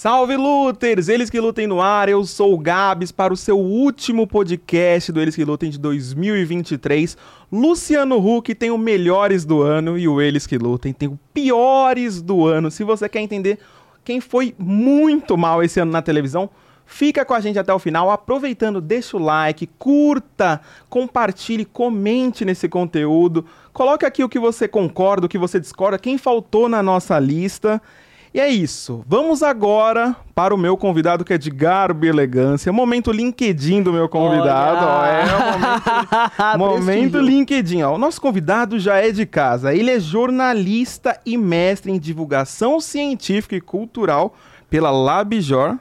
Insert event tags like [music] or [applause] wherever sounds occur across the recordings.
Salve Luters! Eles que lutem no ar, eu sou o Gabs para o seu último podcast do Eles que Lutem de 2023. Luciano Huck tem o melhores do ano e o Eles que Lutem tem o piores do ano. Se você quer entender quem foi muito mal esse ano na televisão, Fica com a gente até o final, aproveitando, deixa o like, curta, compartilhe, comente nesse conteúdo. Coloque aqui o que você concorda, o que você discorda, quem faltou na nossa lista. E é isso. Vamos agora para o meu convidado que é de garbo e elegância. Momento LinkedIn do meu convidado. Ó, é o momento, [laughs] [laughs] momento LinkedIn. Ó. O nosso convidado já é de casa. Ele é jornalista e mestre em divulgação científica e cultural pela Labjor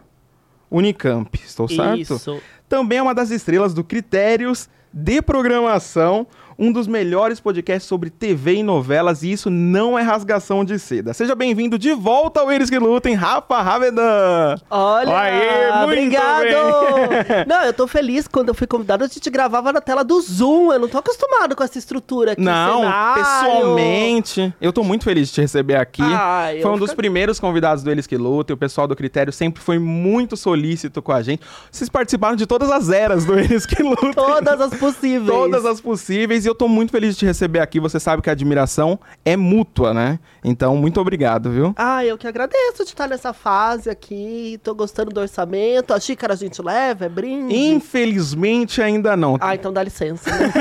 Unicamp. Estou certo? Isso. Também é uma das estrelas do Critérios de Programação um dos melhores podcasts sobre TV e novelas, e isso não é rasgação de seda. Seja bem-vindo de volta ao Eles que Lutem, Rafa Ravedan! Olha, Aê, obrigado! Bem. Não, eu tô feliz, quando eu fui convidado, a gente gravava na tela do Zoom, eu não tô acostumado com essa estrutura aqui, Não, cenário. pessoalmente, eu tô muito feliz de te receber aqui. Ah, foi um dos fico... primeiros convidados do Eles que Lutem, o pessoal do Critério sempre foi muito solícito com a gente. Vocês participaram de todas as eras do Eles que Lutem. Todas as possíveis. Todas as possíveis, e eu tô muito feliz de te receber aqui. Você sabe que a admiração é mútua, né? Então, muito obrigado, viu? Ah, eu que agradeço de estar nessa fase aqui. Tô gostando do orçamento. A xícara a gente leva, é brinde? Infelizmente, ainda não. Ah, então dá licença. Né?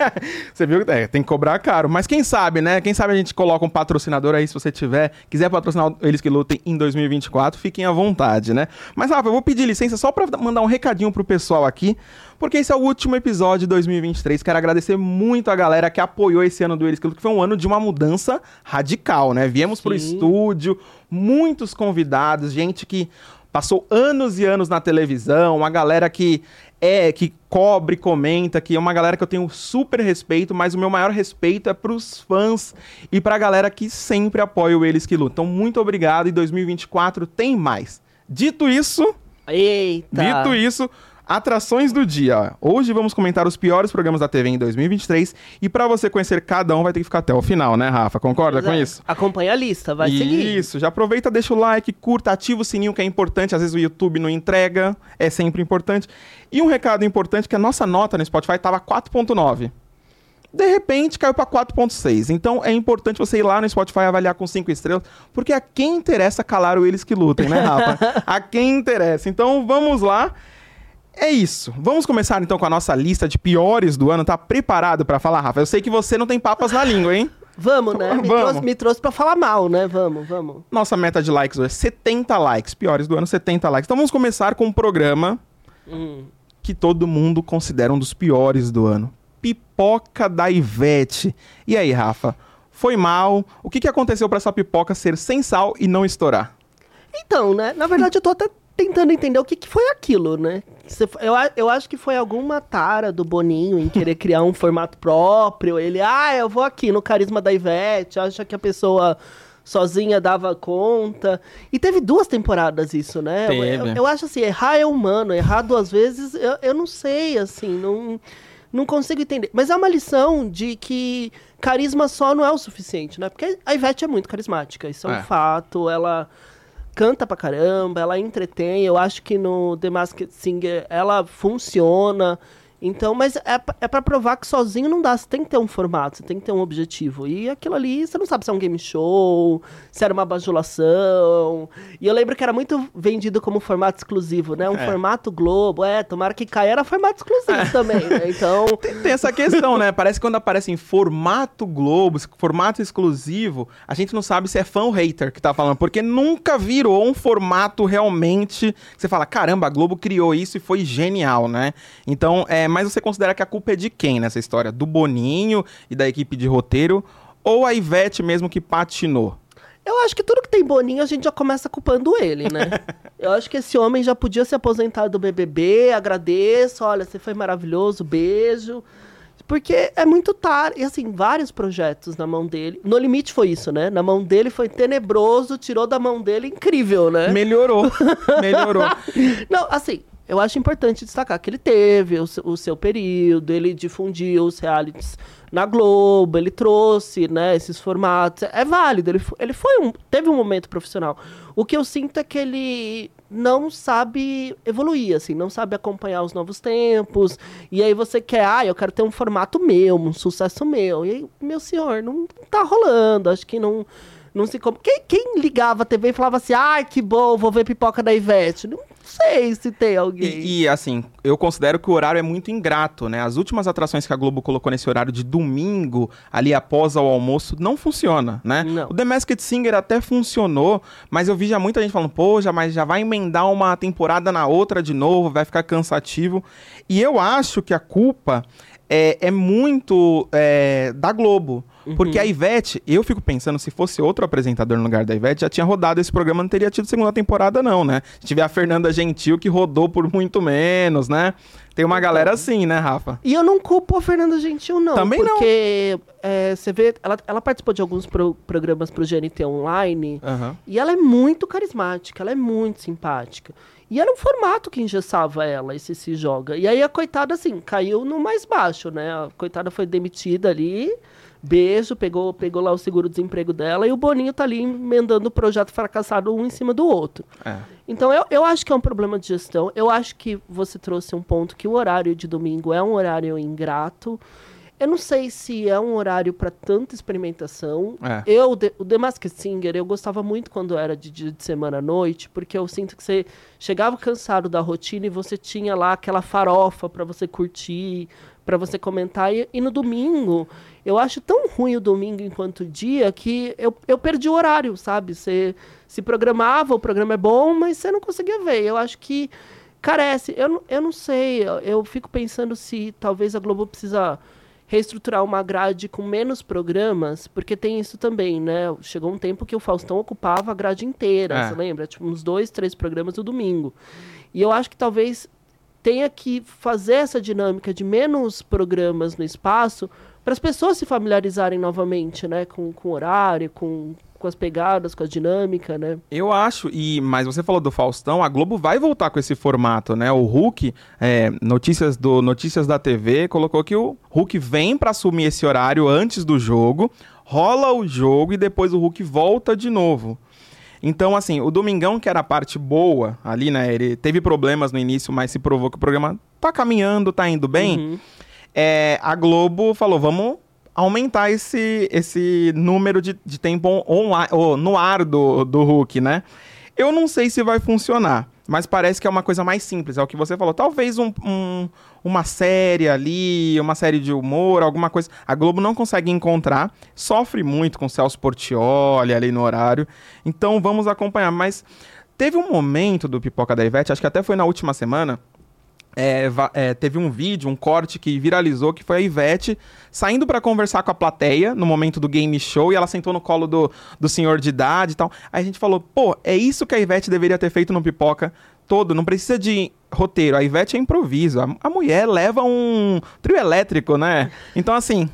[laughs] você viu? É, tem que cobrar caro. Mas quem sabe, né? Quem sabe a gente coloca um patrocinador aí, se você tiver. Quiser patrocinar eles que lutem em 2024, fiquem à vontade, né? Mas, Rafa, eu vou pedir licença só pra mandar um recadinho pro pessoal aqui porque esse é o último episódio de 2023. Quero agradecer muito a galera que apoiou esse ano do Eles que foi um ano de uma mudança radical, né? Viemos Sim. pro estúdio, muitos convidados, gente que passou anos e anos na televisão, uma galera que é que cobre, comenta, que é uma galera que eu tenho super respeito, mas o meu maior respeito é pros fãs e pra galera que sempre apoia o Eles que Lutam. Então, muito obrigado e 2024 tem mais. Dito isso, Eita. Dito isso, Atrações do dia. Hoje vamos comentar os piores programas da TV em 2023 e para você conhecer cada um vai ter que ficar até o final, né, Rafa? Concorda com isso? Acompanha a lista, vai isso. seguir. Isso, já aproveita, deixa o like, curta, ativa o sininho que é importante, às vezes o YouTube não entrega, é sempre importante. E um recado importante que a nossa nota no Spotify estava 4.9 de repente caiu para 4.6. Então é importante você ir lá no Spotify avaliar com 5 estrelas, porque a quem interessa calar o eles que lutem, né, Rafa? [laughs] a quem interessa. Então vamos lá. É isso. Vamos começar então com a nossa lista de piores do ano. Tá preparado para falar, Rafa? Eu sei que você não tem papas na língua, hein? [laughs] Vamos, né? Me, vamos. Trouxe, me trouxe pra falar mal, né? Vamos, vamos. Nossa meta de likes hoje é 70 likes. Piores do ano, 70 likes. Então vamos começar com um programa hum. que todo mundo considera um dos piores do ano. Pipoca da Ivete. E aí, Rafa? Foi mal? O que, que aconteceu para essa pipoca ser sem sal e não estourar? Então, né? Na verdade, eu tô até tentando entender o que, que foi aquilo, né? Eu, eu acho que foi alguma tara do Boninho em querer criar um formato próprio. Ele, ah, eu vou aqui no carisma da Ivete, acha que a pessoa sozinha dava conta. E teve duas temporadas isso, né? Eu, eu, acho assim, errar é humano, errar duas vezes, eu, eu não sei, assim, não, não consigo entender. Mas é uma lição de que carisma só não é o suficiente, né? Porque a Ivete é muito carismática, isso é um é. fato, ela canta pra caramba, ela entretém. Eu acho que no The Masked Singer ela funciona. Então, mas é, é para provar que sozinho não dá. Você tem que ter um formato, você tem que ter um objetivo. E aquilo ali, você não sabe se é um game show, se era uma bajulação. E eu lembro que era muito vendido como formato exclusivo, né? Um é. formato Globo. É, tomara que caia, era formato exclusivo é. também, né? [laughs] Então. Tem, tem, essa questão, né? Parece que quando aparece em formato Globo, formato exclusivo, a gente não sabe se é fã ou hater que tá falando. Porque nunca virou um formato realmente. Você fala, caramba, a Globo criou isso e foi genial, né? Então, é mas você considera que a culpa é de quem nessa história? Do Boninho e da equipe de roteiro? Ou a Ivete mesmo que patinou? Eu acho que tudo que tem Boninho a gente já começa culpando ele, né? [laughs] Eu acho que esse homem já podia se aposentar do BBB, agradeço, olha, você foi maravilhoso, beijo. Porque é muito tarde, e assim, vários projetos na mão dele. No limite foi isso, né? Na mão dele foi tenebroso, tirou da mão dele, incrível, né? Melhorou, melhorou. [laughs] Não, assim, eu acho importante destacar que ele teve o, o, seu período, ele difundiu os realities na Globo, ele trouxe, né, esses formatos. É válido, ele, ele foi um, teve um momento profissional. O que eu sinto é que ele não sabe evoluir, assim, não sabe acompanhar os novos tempos. E aí você quer, ah, eu quero ter um formato meu, um sucesso meu. E aí, meu senhor, não tá rolando, acho que não não se quem, quem ligava a TV e falava assim, ai, ah, que bom, vou ver pipoca da Ivete? Não sei se tem alguém. E, e, assim, eu considero que o horário é muito ingrato, né? As últimas atrações que a Globo colocou nesse horário de domingo, ali após o almoço, não funciona, né? Não. O The Masked Singer até funcionou, mas eu vi já muita gente falando, pô, já, mas já vai emendar uma temporada na outra de novo, vai ficar cansativo. E eu acho que a culpa é, é muito é, da Globo. Uhum. Porque a Ivete, eu fico pensando, se fosse outro apresentador no lugar da Ivete, já tinha rodado esse programa, não teria tido segunda temporada, não, né? A gente vê a Fernanda Gentil, que rodou por muito menos, né? Tem uma galera assim, né, Rafa? E eu não culpo a Fernanda Gentil, não. Também porque, não. Porque é, você vê, ela, ela participou de alguns pro, programas pro GNT Online, uhum. e ela é muito carismática, ela é muito simpática. E era um formato que engessava ela, esse se joga. E aí a coitada, assim, caiu no mais baixo, né? A coitada foi demitida ali Beijo, pegou, pegou lá o seguro-desemprego dela e o Boninho tá ali emendando o projeto fracassado um em cima do outro. É. Então eu, eu acho que é um problema de gestão. Eu acho que você trouxe um ponto que o horário de domingo é um horário ingrato. Eu não sei se é um horário para tanta experimentação. É. Eu, o The Masked Singer, eu gostava muito quando era de dia de semana à noite, porque eu sinto que você chegava cansado da rotina e você tinha lá aquela farofa para você curtir, para você comentar. E, e, no domingo, eu acho tão ruim o domingo enquanto dia que eu, eu perdi o horário, sabe? Você se programava, o programa é bom, mas você não conseguia ver. Eu acho que carece. Eu, eu não sei, eu, eu fico pensando se talvez a Globo precisa reestruturar uma grade com menos programas, porque tem isso também, né? Chegou um tempo que o Faustão ocupava a grade inteira, é. você lembra? Tipo, uns dois, três programas no domingo. E eu acho que talvez tenha que fazer essa dinâmica de menos programas no espaço para as pessoas se familiarizarem novamente, né, com, com o horário, com, com as pegadas, com a dinâmica, né? Eu acho, e mas você falou do Faustão, a Globo vai voltar com esse formato, né? O Hulk, é, notícias do Notícias da TV, colocou que o Hulk vem para assumir esse horário antes do jogo, rola o jogo e depois o Hulk volta de novo. Então, assim, o Domingão, que era a parte boa ali, né? Ele teve problemas no início, mas se provou que o programa tá caminhando, tá indo bem. Uhum. É, a Globo falou: vamos aumentar esse, esse número de, de tempo online, oh, no ar do, do Hulk, né? Eu não sei se vai funcionar, mas parece que é uma coisa mais simples, é o que você falou. Talvez um, um, uma série ali, uma série de humor, alguma coisa. A Globo não consegue encontrar, sofre muito com Celso Portioli ali no horário. Então vamos acompanhar. Mas teve um momento do Pipoca da Ivete, acho que até foi na última semana, é, é, teve um vídeo, um corte que viralizou, que foi a Ivete saindo para conversar com a plateia no momento do game show e ela sentou no colo do, do senhor de idade e tal. Aí a gente falou, pô, é isso que a Ivete deveria ter feito no Pipoca todo, não precisa de roteiro. A Ivete é improviso. A, a mulher leva um trio elétrico, né? Então, assim,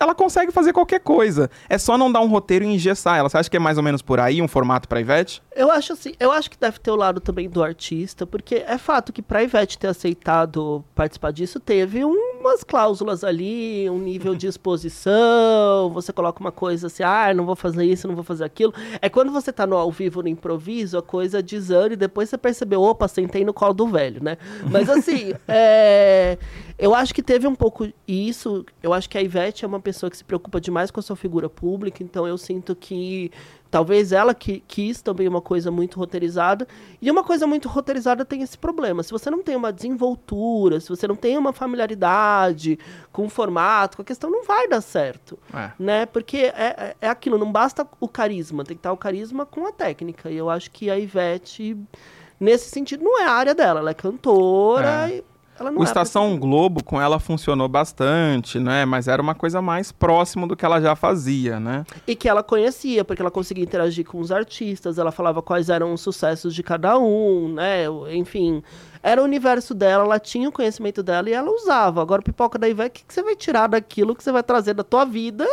ela consegue fazer qualquer coisa. É só não dar um roteiro e engessar ela. Você acha que é mais ou menos por aí um formato pra Ivete? Eu acho assim, eu acho que deve ter o lado também do artista, porque é fato que pra Ivete ter aceitado participar disso, teve umas cláusulas ali, um nível de exposição, você coloca uma coisa assim, ah, não vou fazer isso, não vou fazer aquilo. É quando você tá no ao vivo, no improviso, a coisa desanda e depois você percebeu, opa, sentei no colo do velho, né? Mas assim, [laughs] é... eu acho que teve um pouco isso, eu acho que a Ivete é uma pessoa que se preocupa demais com a sua figura pública, então eu sinto que talvez ela que quis também uma coisa muito roteirizada. E uma coisa muito roteirizada tem esse problema. Se você não tem uma desenvoltura, se você não tem uma familiaridade com o formato, com a questão, não vai dar certo. É. Né? Porque é, é, é aquilo, não basta o carisma, tem que estar o carisma com a técnica. E eu acho que a Ivete, nesse sentido, não é a área dela. Ela é cantora é. e o Estação Globo com ela funcionou bastante, né? Mas era uma coisa mais próxima do que ela já fazia, né? E que ela conhecia, porque ela conseguia interagir com os artistas, ela falava quais eram os sucessos de cada um, né? Enfim, era o universo dela, ela tinha o conhecimento dela e ela usava. Agora, pipoca da Ivete, o que, você vai tirar daquilo que você vai trazer da tua vida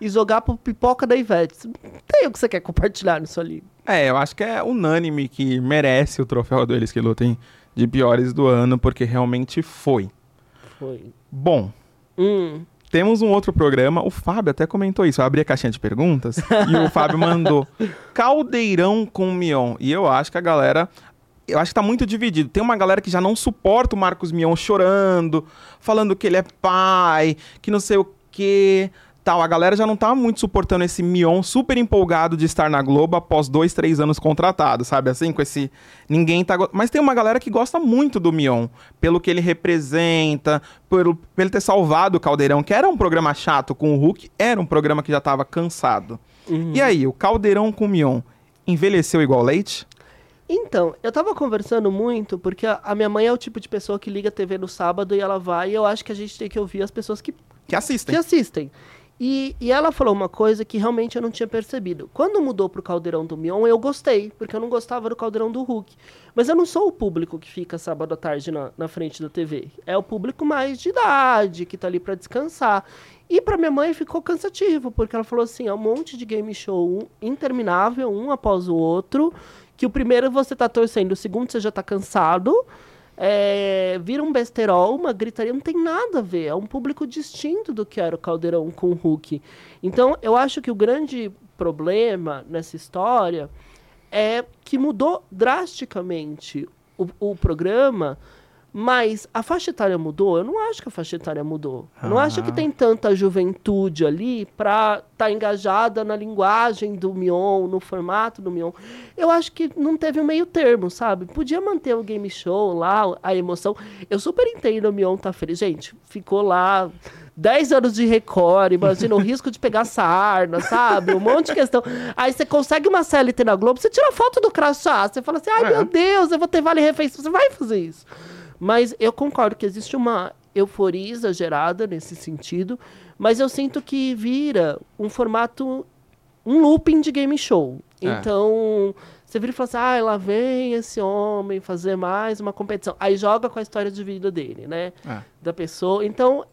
e jogar pro pipoca da Ivete? Não tem o que você quer compartilhar nisso ali. É, eu acho que é unânime que merece o troféu do Eles que Lutem de piores do ano, porque realmente foi. Foi. Bom, Hum. temos um outro programa, o Fábio até comentou isso, eu abri a caixinha de perguntas [laughs] e o Fábio mandou Caldeirão com Mion. E eu acho que a galera, eu acho que tá muito dividido. Tem uma galera que já não suporta o Marcos Mion chorando, falando que ele é pai, que não sei o quê. Tal, a galera já não tá muito suportando esse Mion super empolgado de estar na Globo após dois, três anos contratado, sabe? Assim, com esse. Ninguém tá. Mas tem uma galera que gosta muito do Mion, pelo que ele representa, pelo, por ele ter salvado o Caldeirão, que era um programa chato com o Hulk, era um programa que já tava cansado. Uhum. E aí, o Caldeirão com o Mion envelheceu igual leite? Então, eu tava conversando muito, porque a, a minha mãe é o tipo de pessoa que liga a TV no sábado e ela vai, e eu acho que a gente tem que ouvir as pessoas que, Que assistem. que assistem. E, e ela falou uma coisa que realmente eu não tinha percebido. Quando mudou pro Caldeirão do Mion, eu gostei, porque eu não gostava do Caldeirão do Hulk. Mas eu não sou o público que fica sábado à tarde na, na frente da TV. É o público mais de idade, que tá ali para descansar. E para minha mãe ficou cansativo, porque ela falou assim: é um monte de game show interminável, um após o outro. Que o primeiro você tá torcendo, o segundo você já tá cansado. É, vira um besterol, uma gritaria, não tem nada a ver. É um público distinto do que era o Caldeirão com o Hulk. Então, eu acho que o grande problema nessa história é que mudou drasticamente o, o programa, mas a faixa etária mudou? Eu não acho que a faixa etária mudou. Não acho que Ah. tem tanta juventude ali para estar engajada na linguagem do Mion, no formato do Mion. Eu acho que não teve um meio termo, sabe? Podia manter o game show lá, a emoção. Eu super entendo o Mion tá feliz. Gente, ficou lá 10 anos de recorde, imagina o [laughs] risco de pegar sarna, sabe? Um monte de questão. Aí você consegue uma CLT na Globo, você tira foto do crachá, você fala assim, ai É. meu Deus, eu vou ter vale refeição. Você vai fazer isso. Mas eu concordo que existe uma euforia exagerada nesse sentido, mas eu sinto que vira um formato, um looping de game show. É. Então, você vira e fala assim, ah, lá vem esse homem fazer mais uma competição. Aí joga com a história de vida dele, né? É. Da pessoa. Então,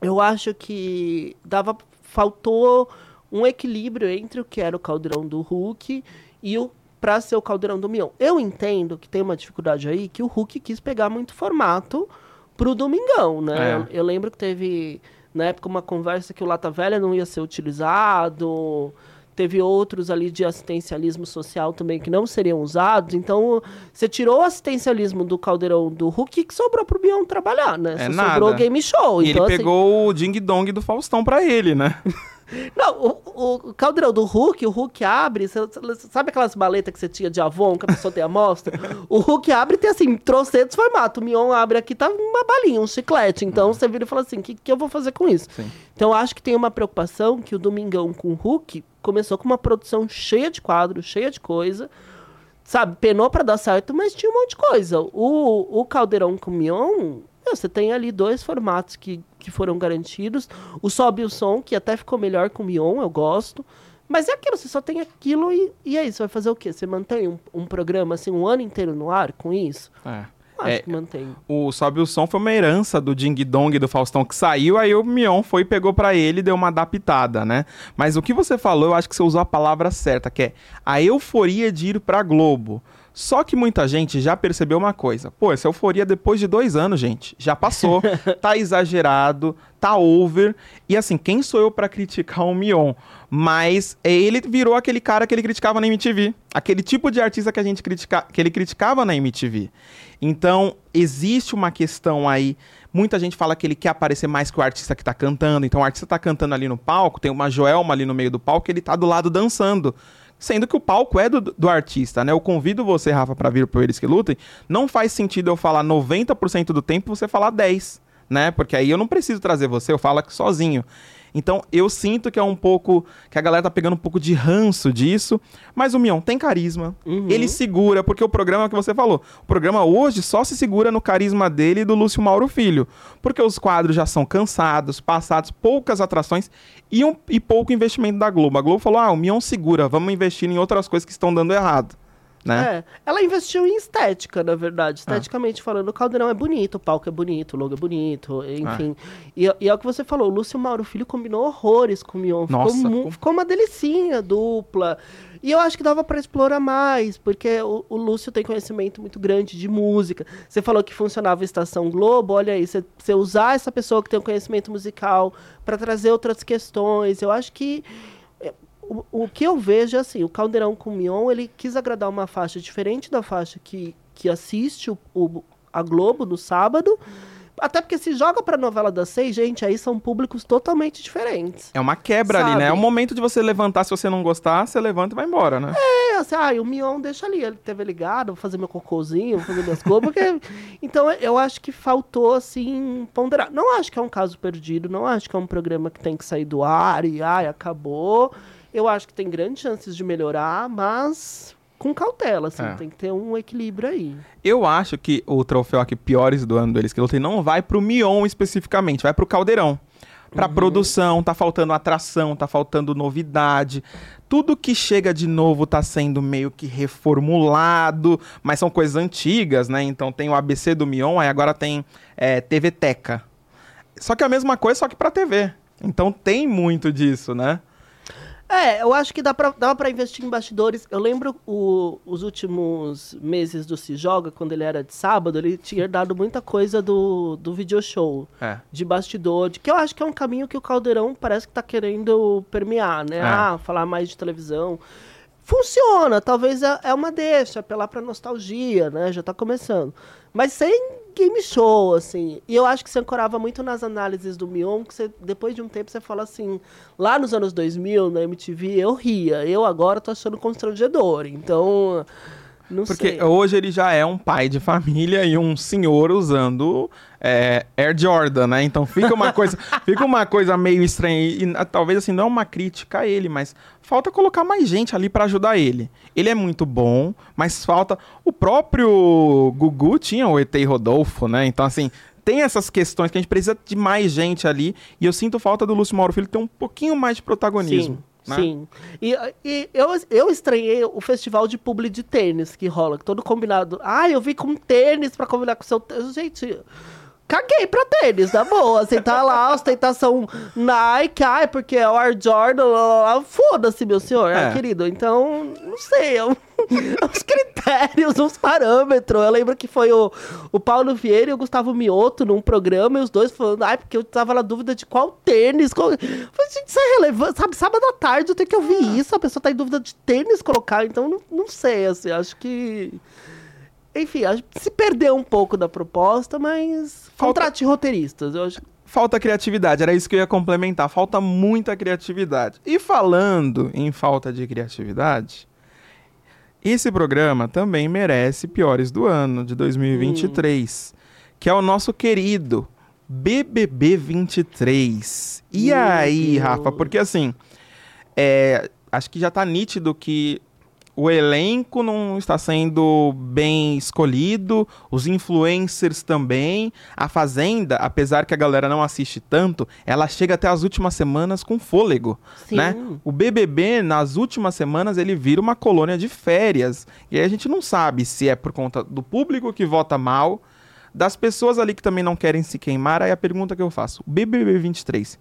eu acho que dava faltou um equilíbrio entre o que era o caldeirão do Hulk e o para ser o caldeirão do Mion. Eu entendo que tem uma dificuldade aí que o Hulk quis pegar muito formato pro Domingão, né? É. Eu, eu lembro que teve na época uma conversa que o Lata Velha não ia ser utilizado. Teve outros ali de assistencialismo social também que não seriam usados. Então, você tirou o assistencialismo do caldeirão do Hulk que sobrou pro Bion trabalhar, né? É Só nada. sobrou game show. E então, ele assim, pegou o Ding Dong do Faustão pra ele, né? [laughs] Não, o, o caldeirão do Hulk, o Hulk abre, sabe aquelas maletas que você tinha de Avon, que a pessoa tem amostra? o Hulk abre e tem assim, trocentos formatos. O Mion abre aqui, tá uma balinha, um chiclete. Então você vira e fala assim, o que, que eu vou fazer com isso? Sim. Então acho que tem uma preocupação que o Domingão com o Hulk começou com uma produção cheia de quadros, cheia de coisa. Sabe, penou pra dar certo, mas tinha um monte de coisa. O, o Caldeirão com o Mion, meu, você tem ali dois formatos que, que foram garantidos. O Sobe o Som, que até ficou melhor com o Mion, eu gosto. Mas é aquilo, você só tem aquilo e, e aí, você vai fazer o quê? Você mantém um, um programa assim um ano inteiro no ar com isso? É. Acho É, que mantém. O Sobe o Som foi uma herança do Ding Dong do Faustão que saiu, aí o Mion foi, pegou pra ele e deu uma adaptada, né? Mas o que você falou, eu acho que você usou a palavra certa, que é a euforia de ir pra Globo. Só que muita gente já percebeu uma coisa. Pô, essa euforia depois de dois anos, gente. Já passou. [laughs] tá exagerado, tá over. E assim, quem sou eu pra criticar o Mion? Mas ele virou aquele cara que ele criticava na MTV. Aquele tipo de artista que a gente critica, que ele criticava na MTV. Então, existe uma questão aí. Muita gente fala que ele quer aparecer mais que o artista que tá cantando. Então, o artista tá cantando ali no palco, tem uma Joelma ali no meio do palco, ele tá do lado dançando. Sendo que o palco é do, do artista, né? Eu convido você, Rafa, pra vir pro Eles Que Lutem. Não faz sentido eu falar 90% do tempo você falar 10%, né? Porque aí eu não preciso trazer você, eu falo aqui sozinho. Então, eu sinto que é um pouco. que a galera tá pegando um pouco de ranço disso. Mas o Mion tem carisma. Uhum. Ele segura, porque o programa que você falou. O programa hoje só se segura no carisma dele e do Lúcio Mauro Filho. Porque os quadros já são cansados, passados, poucas atrações e, um, e pouco investimento da Globo. A Globo falou: ah, o Mion segura, vamos investir em outras coisas que estão dando errado. Né? É, ela investiu em estética, na verdade. Esteticamente falando, o caldeirão é bonito, o palco é bonito, o logo é bonito, enfim. E, e é o que você falou, o Lúcio Mauro Filho combinou horrores com o Mion. Ficou, Nossa, mu- ficou- ficou uma delicinha dupla. E eu acho que dava pra explorar mais, porque o, o Lúcio tem conhecimento muito grande de música. Você falou que funcionava a Estação Globo, olha aí, você, usar essa pessoa que tem um conhecimento musical pra trazer outras questões. Eu acho que o, o que eu vejo é assim, o Caldeirão com o Mion, ele quis agradar uma faixa diferente da faixa que, que assiste o, o- a Globo no sábado. Até porque se joga pra novela das seis, gente, aí são públicos totalmente diferentes. É uma quebra ali, né? Sabe? É o momento de você levantar, se você não gostar, você levanta e vai embora, né? É, assim, ah, o Mion deixa ali, ele teve ligado, vou fazer meu cocôzinho, vou fazer minhas coisas, porque... [laughs] Então, eu acho que faltou, assim, ponderar. Não acho que é um caso perdido, não acho que é um programa que tem que sair do ar e, ai, acabou. Eu acho que tem grandes chances de melhorar, mas com cautela, assim, É. tem que ter um equilíbrio aí. Eu acho que o troféu aqui piores do ano do Eles que Lutem não vai pro Mion especificamente, vai pro Caldeirão. Pra produção, tá faltando atração, tá faltando novidade. Tudo que chega de novo tá sendo meio que reformulado, mas são coisas antigas, né? Então tem o ABC do Mion, aí agora tem é, TV Teca. Só que é a mesma coisa, só que pra TV. Então tem muito disso, né? É, eu acho que dá pra, dá pra investir em bastidores. Eu lembro o- os últimos meses do Se Joga, quando ele era de sábado, ele tinha dado muita coisa do, do video show. É. de bastidor, de que eu acho que é um caminho que o Caldeirão parece que tá querendo permear, né? É. Ah, falar mais de televisão. Funciona, talvez é, é uma deixa, apelar pra nostalgia, né? Já tá começando. Mas sem game show, assim. E eu acho que se ancorava muito nas análises do Mion, que você, depois de um tempo você fala assim, lá nos anos 2000, na MTV, eu ria. Eu agora tô achando constrangedor. Então, não Porque sei. hoje ele já é um pai de família e um senhor usando é, Air Jordan, né? Então fica uma coisa, [laughs] fica uma coisa meio estranha. E, e, talvez assim, não é uma crítica a ele, mas falta colocar mais gente ali pra ajudar ele. Ele é muito bom, mas falta. O próprio Gugu tinha o ET Rodolfo, né? Então, assim. Tem essas questões que a gente precisa de mais gente ali. E eu sinto falta do Lúcio Mauro Filho ter um pouquinho mais de protagonismo. Sim, né? sim. E, e eu, eu estranhei o festival de publi de tênis que rola, todo combinado. Ah, eu vi com tênis pra combinar com o seu tênis. Gente, caguei pra tênis, na boa. Assim, tá lá, ostentação Nike, ai, porque é o Air Jordan, foda-se, meu senhor, É. ah, querido. Então, não sei, um- [laughs] os critérios, os parâmetros. Eu lembro que foi o, o Paulo Vieira e o Gustavo Mioto num programa, e os dois falando, ai, porque eu tava na dúvida de qual tênis. Qual... Eu Falei, gente, isso é relevante. Sabe, sábado à tarde eu tenho que ouvir isso, a pessoa tá em dúvida de tênis colocar, então não, não sei, assim, acho que. Enfim, se perdeu um pouco da proposta, mas. Falta- Contrate roteiristas. Eu acho Falta criatividade, era isso que eu ia complementar. Falta muita criatividade. E falando em falta de criatividade, esse programa também merece piores do ano de 2023, que é o nosso querido BBB 23. E Meu aí, Deus. Rafa? Porque assim, é, acho que já tá nítido que o elenco não está sendo bem escolhido, os influencers também. A Fazenda, apesar que a galera não assiste tanto, ela chega até as últimas semanas com fôlego, Sim. né? O BBB, nas últimas semanas, ele vira uma colônia de férias. E aí a gente não sabe se é por conta do público que vota mal, das pessoas ali que também não querem se queimar. Aí a pergunta que eu faço, o BBB 23,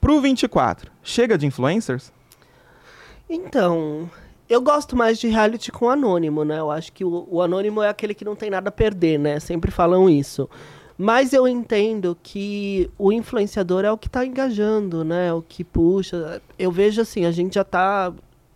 pro 24, chega de influencers? Então, eu gosto mais de reality com anônimo, né? Eu acho que o, o anônimo é aquele que não tem nada a perder, né? Sempre falam isso. Mas eu entendo que o influenciador é o que tá engajando, né? O que puxa. Eu vejo assim, a gente já tá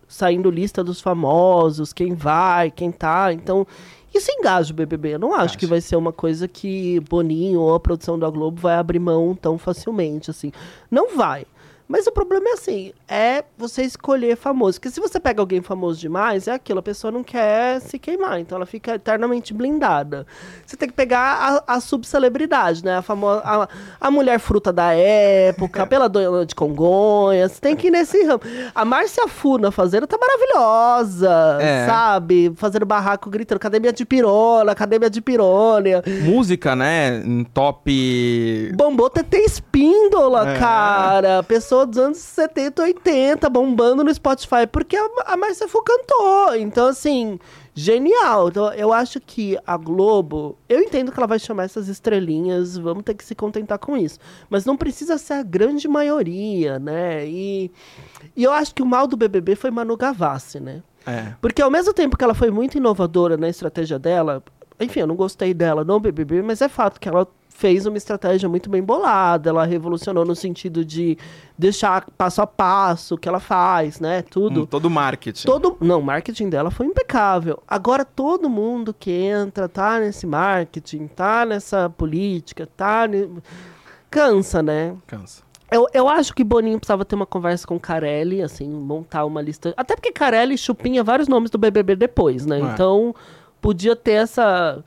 saindo lista dos famosos, quem vai, quem tá. Então, isso engaja o BBB. Eu não acho Engaja. que vai ser uma coisa que Boninho ou a produção da Globo vai abrir mão tão facilmente, assim. Não vai. Mas o problema é assim, é você escolher famoso. Porque se você pega alguém famoso demais, é aquilo, a pessoa não quer se queimar, então ela fica eternamente blindada. Você tem que pegar a, a subcelebridade, né? A, famosa, a, a mulher fruta da época, [laughs] pela dona de Congonhas, tem que ir nesse ramo. A Márcia Fu na Fazenda tá maravilhosa, É. sabe? Fazendo barraco, gritando, academia de pirona, academia de pirônia. Música, né? Em top. Bombou TT Espíndola, É. cara. A pessoa dos anos 70, 80, bombando no Spotify, porque a, a Marcia Fu cantou. Então, assim, genial. Então, eu acho que a Globo, eu entendo que ela vai chamar essas estrelinhas, vamos ter que se contentar com isso. Mas não precisa ser a grande maioria, né? E, e eu acho que o mal do BBB foi Manu Gavassi, né? É. Porque ao mesmo tempo que ela foi muito inovadora na estratégia dela, enfim, eu não gostei dela no BBB, mas é fato que ela fez uma estratégia muito bem bolada, ela revolucionou no sentido de deixar passo a passo o que ela faz, né? Tudo. Hum, todo marketing. Todo, não, o marketing dela foi impecável. Agora todo mundo que entra tá nesse marketing, tá nessa política, tá ne... cansa, né? Cansa. Eu, eu acho que Boninho precisava ter uma conversa com Carelli, assim, montar uma lista. Até porque Carelli chupinha vários nomes do BBB depois, né? É. Então, podia ter essa.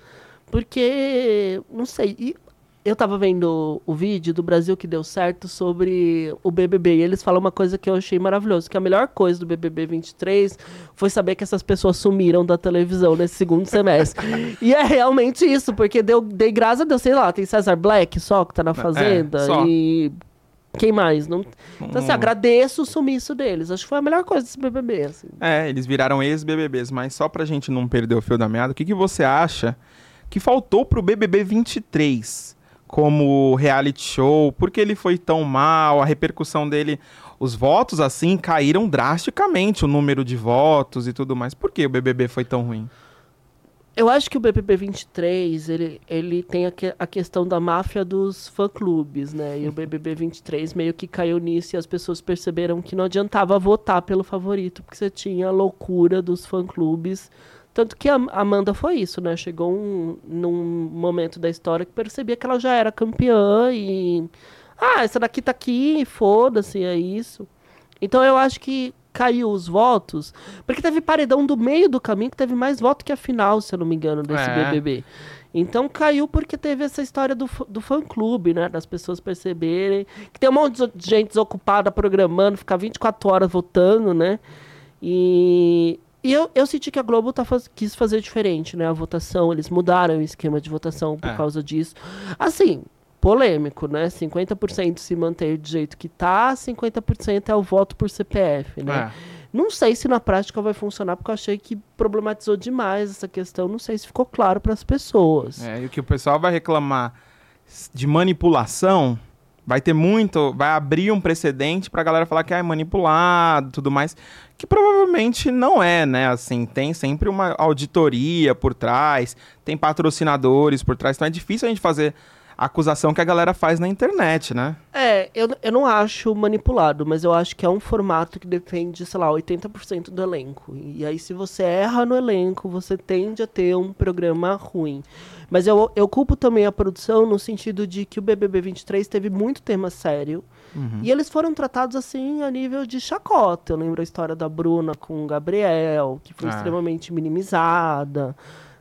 Porque. Não sei. E eu tava vendo o vídeo do Brasil que deu certo sobre o BBB. E eles falam uma coisa que eu achei maravilhoso: que a melhor coisa do BBB 23 foi saber que essas pessoas sumiram da televisão nesse segundo semestre. [laughs] e é realmente isso, porque deu, dei graças a Deus, sei lá, tem César Black só que tá na Fazenda. só. e. Quem mais? Não... Então, assim, Hum. agradeço o sumiço deles. Acho que foi a melhor coisa desse BBB, assim. É, eles viraram ex-BBBs, mas só pra gente não perder o fio da meada, o que, que você acha que faltou pro BBB 23 como reality show? Por que ele foi tão mal? A repercussão dele, os votos assim caíram drasticamente, o número de votos e tudo mais. Por que o BBB foi tão ruim? Eu acho que o BBB 23, ele, ele tem a, que- a questão da máfia dos fã-clubes, né? E o [laughs] BBB 23 meio que caiu nisso e as pessoas perceberam que não adiantava votar pelo favorito, porque você tinha a loucura dos fã-clubes. Tanto que a Amanda foi isso, né? Chegou um, num momento da história que percebia que ela já era campeã e... Ah, essa daqui tá aqui, foda-se, é isso. Então eu acho que caiu os votos, porque teve paredão do meio do caminho que teve mais voto que a final, se eu não me engano, desse É. BBB. Então caiu porque teve essa história do, fã- do fã-clube, né? Das pessoas perceberem que tem um monte de gente desocupada programando, ficar 24 horas votando, né? E, e eu, eu senti que a Globo tá faz- quis fazer diferente, né? A votação, eles mudaram o esquema de votação por É. causa disso. Assim, polêmico, né? 50% se mantém do jeito que tá, 50% é o voto por CPF, né? É. Não sei se na prática vai funcionar, porque eu achei que problematizou demais essa questão. Não sei se ficou claro para as pessoas. É, e o que o pessoal vai reclamar de manipulação, vai ter muito, vai abrir um precedente pra galera falar que ah, é manipulado, tudo mais, que provavelmente não é, né? Assim, tem sempre uma auditoria por trás, tem patrocinadores por trás, então é difícil a gente fazer a acusação que a galera faz na internet, né? É, eu, eu não acho manipulado, mas eu acho que é um formato que depende, sei lá, 80% do elenco. E aí, se você erra no elenco, você tende a ter um programa ruim. Mas eu, eu culpo também a produção no sentido de que o BBB 23 teve muito tema sério. E eles foram tratados assim a nível de chacota. Eu lembro a história da Bruna com o Gabriel, que foi Ah. extremamente minimizada.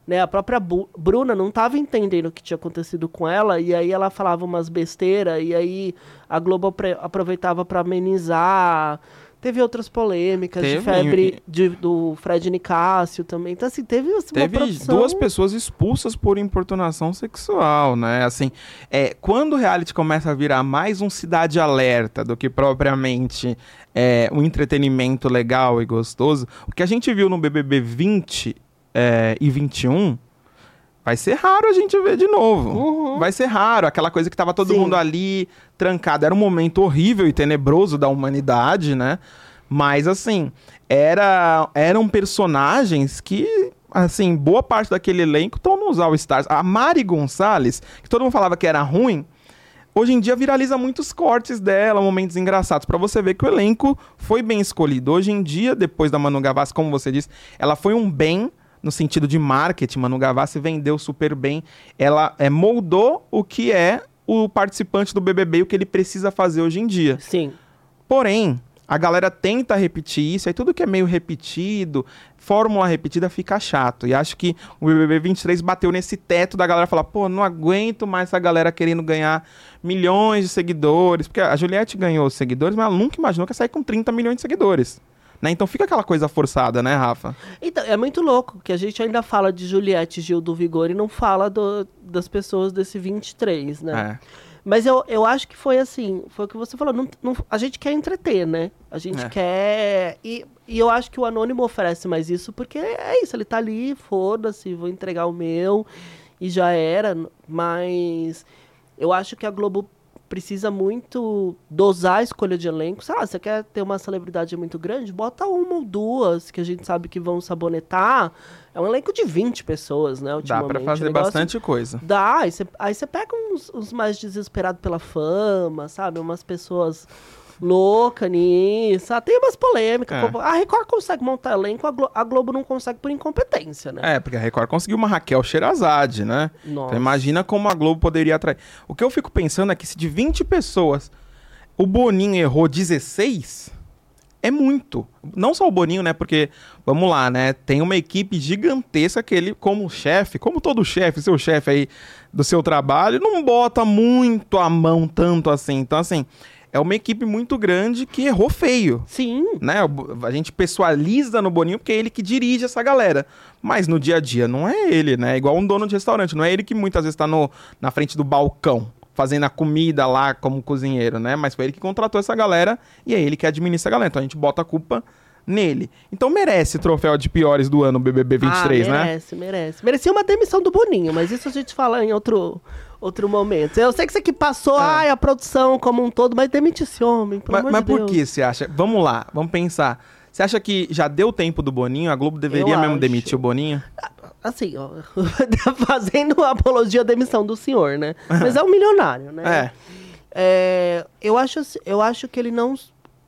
Né, a própria Bu- Bruna não estava entendendo o que tinha acontecido com ela, e aí ela falava umas besteiras, e aí a Globo aproveitava para amenizar. Teve outras polêmicas Teve, de febre de- do Fred Nicásio também. Então, assim, teve assim, uma Teve produção... duas pessoas expulsas por importunação sexual, né? Assim, é, quando o reality começa a virar mais um cidade alerta do que propriamente é, um entretenimento legal e gostoso, o que a gente viu no BBB 20 é, e 21 vai ser raro a gente ver de novo. Uhum. Vai ser raro, aquela coisa que tava todo Sim. mundo ali trancado. Era um momento horrível e tenebroso da humanidade, né? Mas assim, era, eram personagens que, assim, boa parte daquele elenco estão nos All Stars. A Mari Gonçalves, que todo mundo falava que era ruim, hoje em dia viraliza muitos cortes dela, momentos engraçados, pra você ver que o elenco foi bem escolhido. Hoje em dia, depois da Manu Gavassi, como você disse, ela foi um bem no sentido de marketing. Manu Gavassi vendeu super bem. Ela é, moldou o que é o participante do BBB e o que ele precisa fazer hoje em dia. Sim. Porém, a galera tenta repetir isso, aí tudo que é meio repetido, fórmula repetida fica chato. E acho que o BBB 23 bateu nesse teto da galera falar, pô, não aguento mais essa galera querendo ganhar milhões de seguidores. Porque a Juliette ganhou seguidores, mas ela nunca imaginou que ia sair com 30 milhões de seguidores. Né? Então fica aquela coisa forçada, né, Rafa? Então, é muito louco que a gente ainda fala de Juliette Gil do Vigor e não fala do- das pessoas desse 23, né? É. Mas eu, eu acho que foi assim, foi o que você falou, não, não- a gente quer entreter, né? A gente É. quer. E, e eu acho que o Anônimo oferece mais isso, porque é isso, ele tá ali, foda-se, vou entregar o meu, e já era. Mas eu acho que a Globo precisa muito dosar a escolha de elenco. Sei lá, você quer ter uma celebridade muito grande? Bota uma ou duas, que a gente sabe que vão sabonetar. É um elenco de 20 pessoas, né? Dá pra fazer negócio- bastante coisa. Dá, aí você, aí você pega uns, uns mais desesperados pela fama, sabe? Umas pessoas loucas nisso. Ah, Tem umas polêmicas. É. A Record consegue montar elenco, a, Glo- a Globo não consegue por incompetência, né? É, porque a Record conseguiu uma Raquel Sherazade, né? Nossa. Então imagina como a Globo poderia atrair. O que eu fico pensando é que se de 20 pessoas o Boninho errou 16, é muito. Não só o Boninho, né? Porque, vamos lá, né? Tem uma equipe gigantesca que ele, como chefe, como todo chefe, seu chefe aí do seu trabalho, não bota muito a mão tanto assim. Então, assim, é uma equipe muito grande que errou feio Sim. né? A gente pessoaliza no Boninho porque é ele que dirige essa galera. Mas no dia a dia não é ele, né? É igual um dono de restaurante. Não é ele que muitas vezes tá no, na frente do balcão fazendo a comida lá como cozinheiro, né? Mas foi ele que contratou essa galera e é ele que administra a galera. Então a gente bota a culpa nele. Então merece o troféu de piores do ano BBB 23, ah, né? merece, merece. Merecia uma demissão do Boninho, mas isso a gente fala em outro, outro momento. Eu sei que isso aqui passou, ai, a produção como um todo, mas demite esse homem, pelo Mas, mas de por que você acha? Vamos lá, vamos pensar. Você acha que já deu tempo do Boninho? A Globo deveria Eu mesmo acho. demitir o Boninho? Assim, ó, [laughs] fazendo apologia à demissão do senhor, né? Mas é um milionário, né? É. É, eu, acho, assim- eu acho que ele não.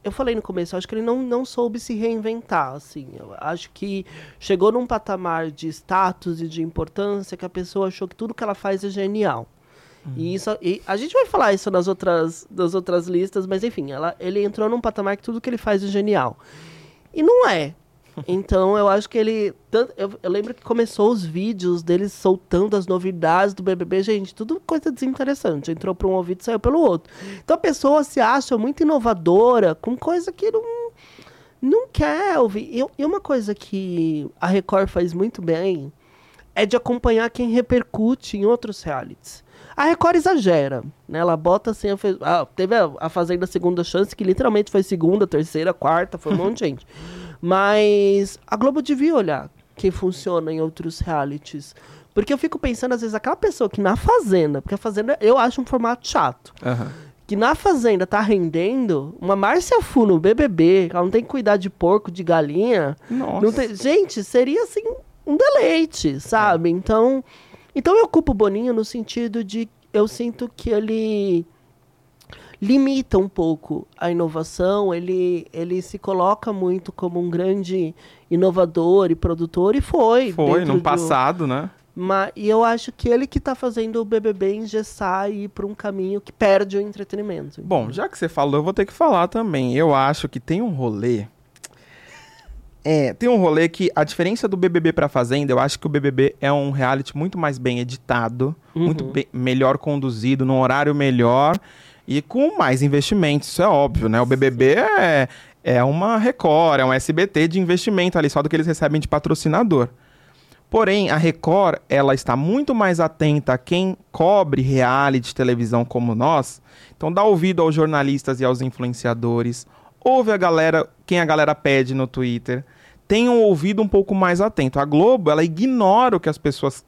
Eu falei no começo, eu acho que ele não, não soube se reinventar, assim. Eu acho que chegou num patamar de status e de importância que a pessoa achou que tudo que ela faz é genial. E isso, e a gente vai falar isso nas outras, nas outras listas, mas enfim, ela, ele entrou num patamar que tudo que ele faz é genial. E não é. [laughs] Então eu acho que ele. tan- Eu, eu lembro que começou os vídeos dele soltando as novidades do BBB, gente, tudo coisa desinteressante. Entrou por um ouvido e saiu pelo outro. Então a pessoa se acha muito inovadora com coisa que não, não quer ouvir. E, e uma coisa que a Record faz muito bem é de acompanhar quem repercute em outros realities. A Record exagera, né? Ela bota assim, a fe- ah, teve a, a Fazenda Segunda Chance, que literalmente foi segunda, terceira, quarta, foi um monte de gente. Mas a Globo devia olhar quem funciona em outros realities. Porque eu fico pensando, às vezes, aquela pessoa que na Fazenda, porque a Fazenda eu acho um formato chato, Aham. que na Fazenda tá rendendo uma Márcia Fu no BBB, que ela não tem que cuidar de porco, de galinha, Nossa. não tem- Gente, seria assim um deleite, sabe? Então, então eu culpo o Boninho no sentido de eu sinto que ele limita um pouco a inovação, ele, ele se coloca muito como um grande inovador e produtor e foi. Foi, no do- passado, né? E eu acho que ele que tá fazendo o BBB engessar e ir para um caminho que perde o entretenimento. Bom, já que você falou, eu vou ter que falar também. Eu acho que tem um rolê. É, tem um rolê que a diferença do BBB pra Fazenda, eu acho que o BBB é um reality muito mais bem editado, muito Uhum. bem- melhor conduzido, num horário melhor e com mais investimentos, isso é óbvio, né? O BBB é, é uma Record, é um SBT de investimento ali, só do que eles recebem de patrocinador. Porém, a Record, ela está muito mais atenta a quem cobre reality de televisão como nós. Então, dá ouvido aos jornalistas e aos influenciadores. Ouve a galera, quem a galera pede no Twitter. Tem um ouvido um pouco mais atento. A Globo, ela ignora o que as pessoas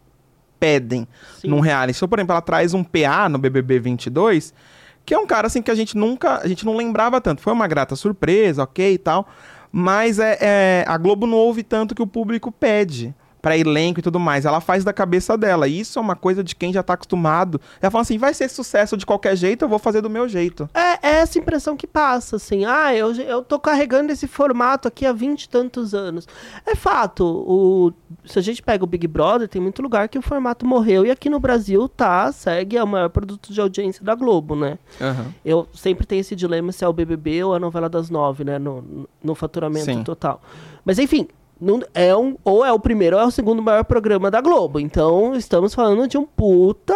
pedem Sim. num reality. Então, por exemplo, ela traz um PA no BBB 22, que é um cara assim que a gente nunca, a gente não lembrava tanto. Foi uma grata surpresa, ok e tal, mas é, é- a Globo não ouve tanto que o público pede pra elenco e tudo mais. Ela faz da cabeça dela. E isso é uma coisa de quem já tá acostumado. Ela fala assim, vai ser sucesso de qualquer jeito, eu vou fazer do meu jeito. É, é essa impressão que passa, assim. Ah, eu, eu tô carregando esse formato aqui há vinte e tantos anos. É fato, o, se a gente pega o Big Brother, tem muito lugar que o formato morreu e aqui no Brasil tá, segue, é o maior produto de audiência da Globo, né? Eu sempre tenho esse dilema se é o BBB ou a novela das nove, né? No, no faturamento Sim. total. Mas enfim, não, é um, ou é o primeiro ou é o segundo maior programa da Globo. Então estamos falando de um puta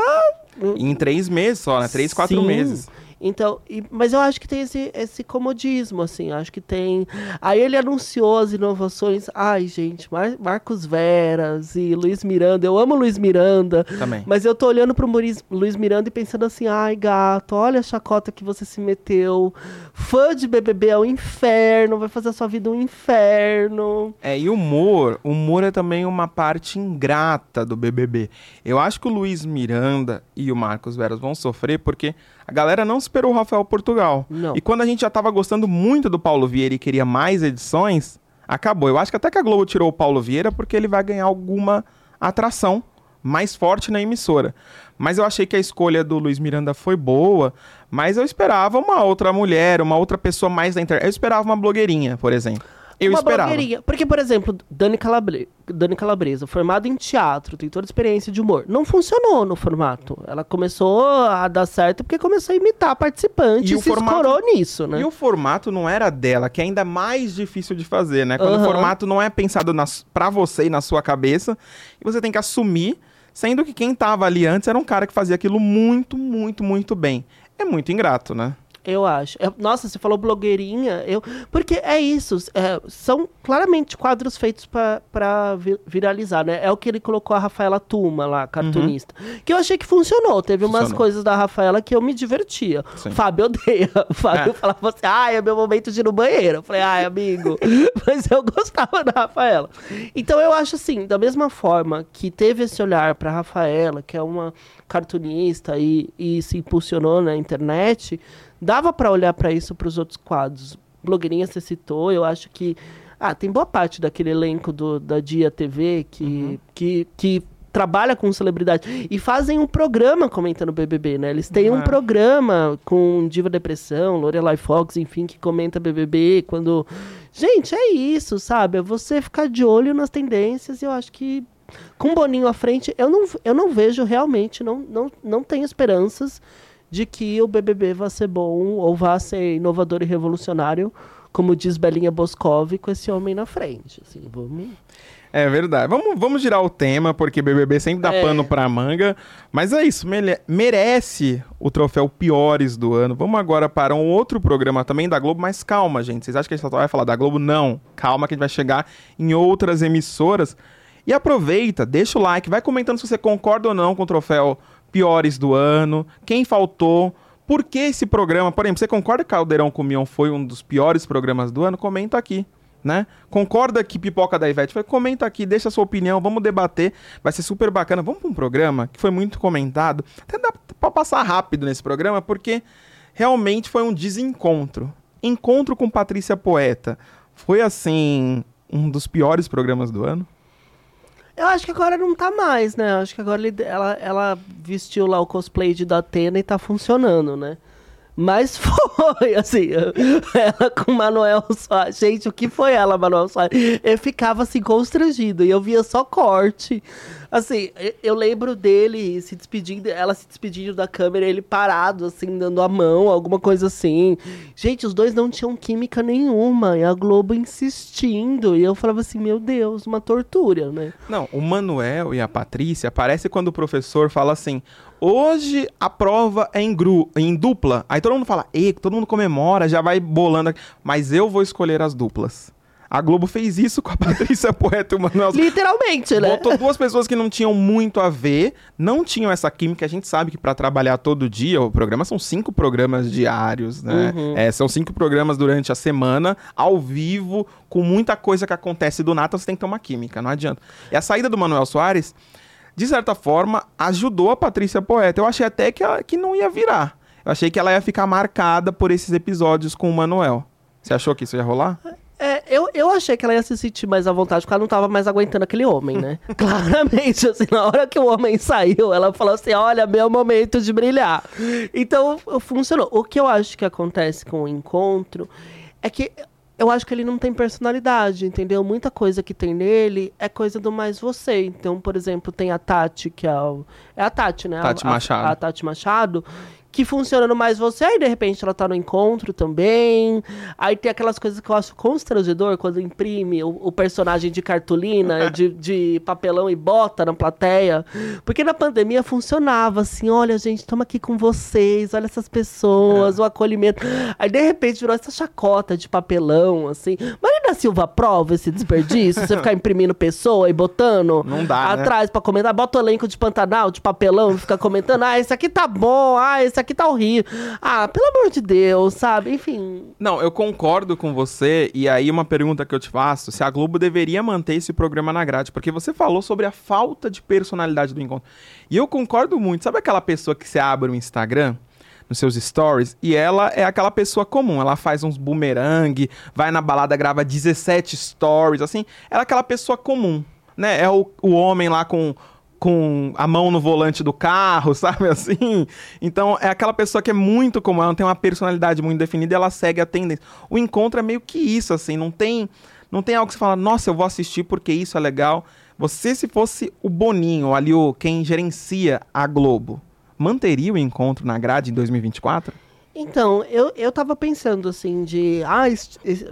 Em três meses só, né? Três, quatro Sim. meses. Então, e- mas eu acho que tem esse, esse comodismo, assim, acho que tem. Aí ele anunciou as inovações. Ai, gente, Mar- Marcos Veras e Luiz Miranda. Eu amo Luiz Miranda. Também. Mas eu tô olhando pro Muris- Luiz Miranda e pensando assim, ai, gato, olha a chacota que você se meteu. Fã de BBB é o inferno, vai fazer a sua vida um inferno. É, e humor, humor é também uma parte ingrata do BBB. Eu acho que o Luiz Miranda e o Marcos Veras vão sofrer porque a galera não esperou o Rafael Portugal. Não. E quando a gente já tava gostando muito do Paulo Vieira e queria mais edições, acabou. Eu acho que até que a Globo tirou o Paulo Vieira porque ele vai ganhar alguma atração mais forte na emissora. Mas eu achei que a escolha do Luiz Miranda foi boa, mas eu esperava uma outra mulher, uma outra pessoa mais da internet. Eu esperava uma blogueirinha, por exemplo. Eu uma esperava. blogueirinha. Porque, por exemplo, Dani, Calabre... Dani Calabresa, formada em teatro, tem toda a experiência de humor. Não funcionou no formato. Ela começou a dar certo porque começou a imitar participantes E e, o se formato- escorou nisso, né? E o formato não era dela, que é ainda mais difícil de fazer, né? Quando o Aham. formato não é pensado nas, pra você e na sua cabeça, e você tem que assumir, sendo que quem tava ali antes era um cara que fazia aquilo muito, muito, muito bem. É muito ingrato, né? Eu acho. É- nossa, você falou blogueirinha. Eu... Porque é isso. é, são claramente quadros feitos pra- pra vi- viralizar, né? É o que ele colocou a Rafaela Tuma lá, cartunista. Que eu achei que funcionou. Teve umas Funcionou. coisas da Rafaela que eu me divertia. Sim. Fábio odeia. O [laughs] Fábio É. falava assim: ai, é meu momento de ir no banheiro. Eu falei, ai, amigo. [laughs] Mas eu gostava da Rafaela. Então eu acho assim, da mesma forma que teve esse olhar pra Rafaela, que é uma cartunista e, e se impulsionou na internet, dava pra olhar pra isso pros outros quadros. Blogueirinha você citou, eu acho que ah, tem boa parte daquele elenco do, da Dia TV que, que, que trabalha com celebridade e fazem um programa comentando BBB, né? Eles têm um É. programa com Diva Depressão, Lorelai Fox, enfim, que comenta BBB quando Gente, é isso, sabe? É você ficar de olho nas tendências e eu acho que com Boninho à frente, eu não, eu não vejo realmente, não, não, não tenho esperanças de que o BBB vá ser bom ou vá ser inovador e revolucionário, como diz Belinha Boscov, com esse homem na frente. Assim, vamos... É verdade. Vamos, vamos girar o tema, porque BBB sempre dá É. pano pra manga. Mas é isso, merece o troféu Piores do ano. Vamos agora para um outro programa também da Globo, mas calma, gente. Vocês acham que a gente só vai falar da Globo? Não. Calma que a gente vai chegar em outras emissoras. E aproveita, deixa o like, vai comentando se você concorda ou não com o troféu Piores do ano, quem faltou, por que esse programa, por exemplo, você concorda que Caldeirão com Mion foi um dos piores programas do ano? Comenta aqui né? Concorda que Pipoca da Ivete foi? Comenta aqui, deixa a sua opinião, vamos debater. Vai ser super bacana. Vamos para um programa que foi muito comentado. Até dá pra passar rápido nesse programa, porque realmente foi um desencontro. Encontro com Patrícia Poeta. Foi assim. Um dos piores programas do ano. Eu acho que agora não tá mais, né? Eu acho que agora ele- ela, ela vestiu lá o cosplay de Datena e tá funcionando, né? Mas [laughs] foi, assim, [laughs] ela com Manuel Soares. Gente, o que foi ela, Manuel Soares? Eu ficava assim, constrangido, e eu via só corte. Assim, eu- lembro dele se despedindo, ela se despedindo da câmera, ele parado, assim, dando a mão, alguma coisa assim. Gente, os dois não tinham química nenhuma, e a Globo insistindo, e eu falava assim, meu Deus, uma tortura, né? Não, o Manuel e a Patrícia aparece quando o professor fala assim: hoje a prova é em, gru, em dupla. Aí todo mundo fala, e todo mundo comemora, já vai bolando. aqui." Mas eu vou escolher as duplas. A Globo fez isso com a [laughs] Patrícia Poeta e o Manuel. Literalmente, né? Botou duas pessoas que não tinham muito a ver, não tinham essa química. A gente sabe que pra trabalhar todo dia, o programa são cinco programas diários, né? Uhum. É, são cinco programas durante a semana, ao vivo, com muita coisa que acontece do nada, você tem que ter uma química, não adianta. E a saída do Manuel Soares, de certa forma, ajudou a Patrícia Poeta. Eu achei até que, ela, que não ia virar. Eu achei que ela ia ficar marcada por esses episódios com o Manuel. Você achou que isso ia rolar? É, eu, eu achei que ela ia se sentir mais à vontade, porque ela não tava mais aguentando aquele homem, né? [laughs] Claramente, assim, na hora que o homem saiu, ela falou assim: olha, meu momento de brilhar. Então, funcionou. O que eu acho que acontece com o encontro é que eu acho que ele não tem personalidade, entendeu? Muita coisa que tem nele é coisa do mais você. Então, por exemplo, tem a Tati, que é, o, é a Tati, né? A- Tati a- Machado. A, Tati Machado, que funciona no mais você, aí de repente ela tá no encontro também. Aí tem aquelas coisas que eu acho constrangedor quando imprime o, o personagem de cartolina, [laughs] de, de papelão e bota na plateia. Porque na pandemia funcionava assim: olha, gente, estamos aqui com vocês, olha essas pessoas, o acolhimento. Aí de repente virou essa chacota de papelão, assim. Marina Silva aprova esse desperdício? você [laughs] ficar imprimindo pessoa e botando Não dá, né? atrás pra comentar, bota o elenco de Pantanal, de papelão, e fica comentando, ah, esse aqui tá bom, ah, esse aqui tá horrível. Ah, pelo amor de Deus, sabe? Enfim. Não, eu concordo com você. E aí, uma pergunta que eu te faço: se a Globo deveria manter esse programa na grade? Porque você falou sobre a falta de personalidade do encontro. E eu concordo muito. Sabe aquela pessoa que você abre o Instagram? Nos seus stories, e ela é aquela pessoa comum. Ela faz uns boomerang, vai na balada, grava 17 stories, assim. Ela é aquela pessoa comum, né? É o, o homem lá com, com a mão no volante do carro, [laughs] sabe assim? Então é aquela pessoa que é muito comum, ela tem uma personalidade muito definida e ela segue a tendência. O encontro é meio que isso, assim, não tem, não tem algo que você fala, nossa, eu vou assistir porque isso é legal. Você, se fosse o Boninho, ali o quem gerencia a Globo, manteria o encontro na grade em 2024? Então, eu, eu tava pensando assim de. Ah, es- es-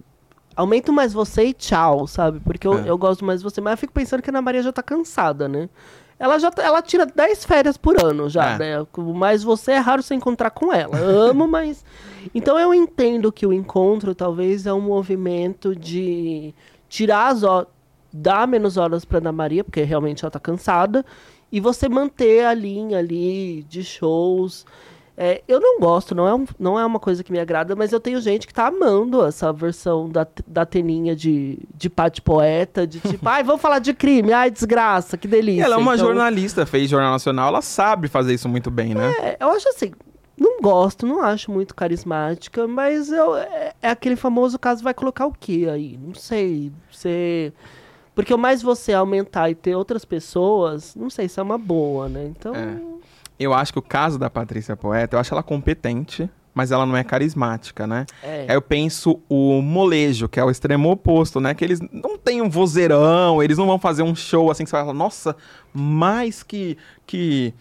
aumento mais você e tchau, sabe? Porque eu, É. eu gosto mais de você. Mas eu fico pensando que a Ana Maria já tá cansada, né? Ela já tá- ela tira 10 férias por ano já, É. né? Mas você é raro você encontrar com ela. Amo, [laughs] mas. Então eu entendo que o encontro talvez é um movimento de tirar as horas. dar menos horas pra Ana Maria, porque realmente ela tá cansada. E você manter a linha ali de shows. É, eu não gosto, não é, um- não é uma coisa que me agrada, mas eu tenho gente que tá amando essa versão da, da teninha de, de Pate Poeta, de tipo, ai, vamos falar de crime, ai, desgraça, que delícia. ela é uma Então, jornalista, fez Jornal Nacional, ela sabe fazer isso muito bem, né? é, eu acho assim, não gosto, não acho muito carismática, mas eu, é, é aquele famoso caso, vai colocar o quê aí? Não sei, você... Porque o mais você aumentar e ter outras pessoas, não sei se é uma boa, né? Então... É. Eu acho que o caso da Patrícia Poeta, eu acho ela competente, mas ela não é carismática, né? É. Aí eu penso o molejo, que é o extremo oposto, né? Que eles não têm um vozeirão, eles não vão fazer um show assim que você vai falar, nossa, mais que, que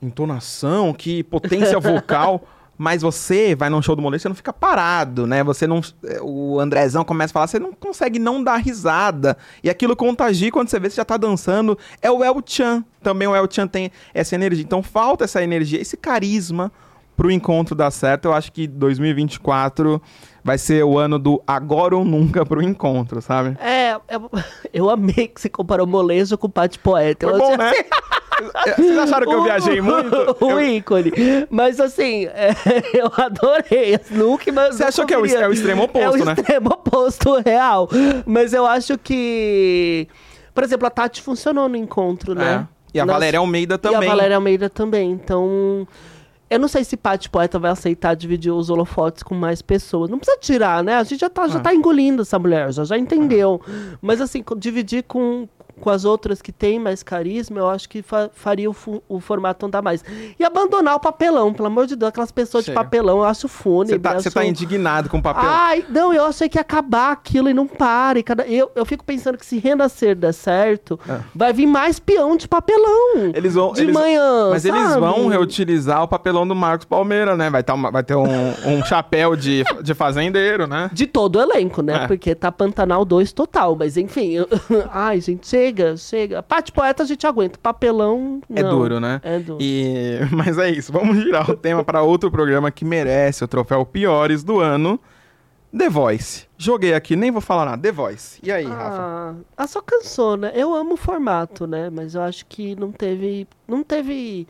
entonação, que potência [laughs] vocal. Mas você vai num show do molejo, você não fica parado, né? Você não. O Andrezão começa a falar, você não consegue não dar risada. E aquilo contagia quando você vê, você já tá dançando. É o El Chan. Também o El Chan tem essa energia. Então falta essa energia, esse carisma pro encontro dar certo. Eu acho que 2024 vai ser o ano do agora ou nunca pro encontro, sabe? É, eu, [laughs] eu amei que você comparou molejo com Pate Poeta. Foi Eu bom, né? [laughs] Vocês acharam que eu viajei [laughs] muito? O Eu- ícone. Mas assim, é, eu adorei esse look, mas. Você achou que é o, é o extremo É oposto, o né? extremo oposto real. Mas eu acho que. Por exemplo, a Tati funcionou no encontro, né? É. E a Nós- Valéria Almeida E também. a Valéria Almeida também. Então. Eu não sei se Paty Poeta vai aceitar dividir os holofotes com mais pessoas. Não precisa tirar, né? A gente já tá, já Ah. tá engolindo essa mulher, já, já entendeu. Mas assim, dividir com, com as outras que têm mais carisma, eu acho que fa- faria o, o formato andar mais. E abandonar o papelão, pelo amor de Deus, aquelas pessoas Chega. de papelão, eu acho fúnebre. Você tá, acho- tá indignado com o papel. Ai, não, eu achei que ia acabar aquilo e não para. E cada... eu, eu fico pensando que se renascer der certo, É. vai vir mais peão de papelão. Eles vão. de eles- manhã. Mas eles sabe? vão reutilizar o papelão do Marcos Palmeira, né? Vai, tá uma- vai ter um, um chapéu de, de fazendeiro, né? De todo o elenco, né? É. Porque tá Pantanal 2 total. Mas enfim. eu- [laughs] Ai, gente, chega, chega. Parte poeta a gente aguenta. Papelão. É não. duro, né? É duro. E... [laughs] Mas é isso. Vamos girar o tema para outro programa que merece o troféu Piores do ano. The Voice. Joguei aqui, nem vou falar nada. The Voice. E aí, Rafa? Ah, ah, só cansou, né? Eu amo o formato, né? Mas eu acho que não teve. Não teve.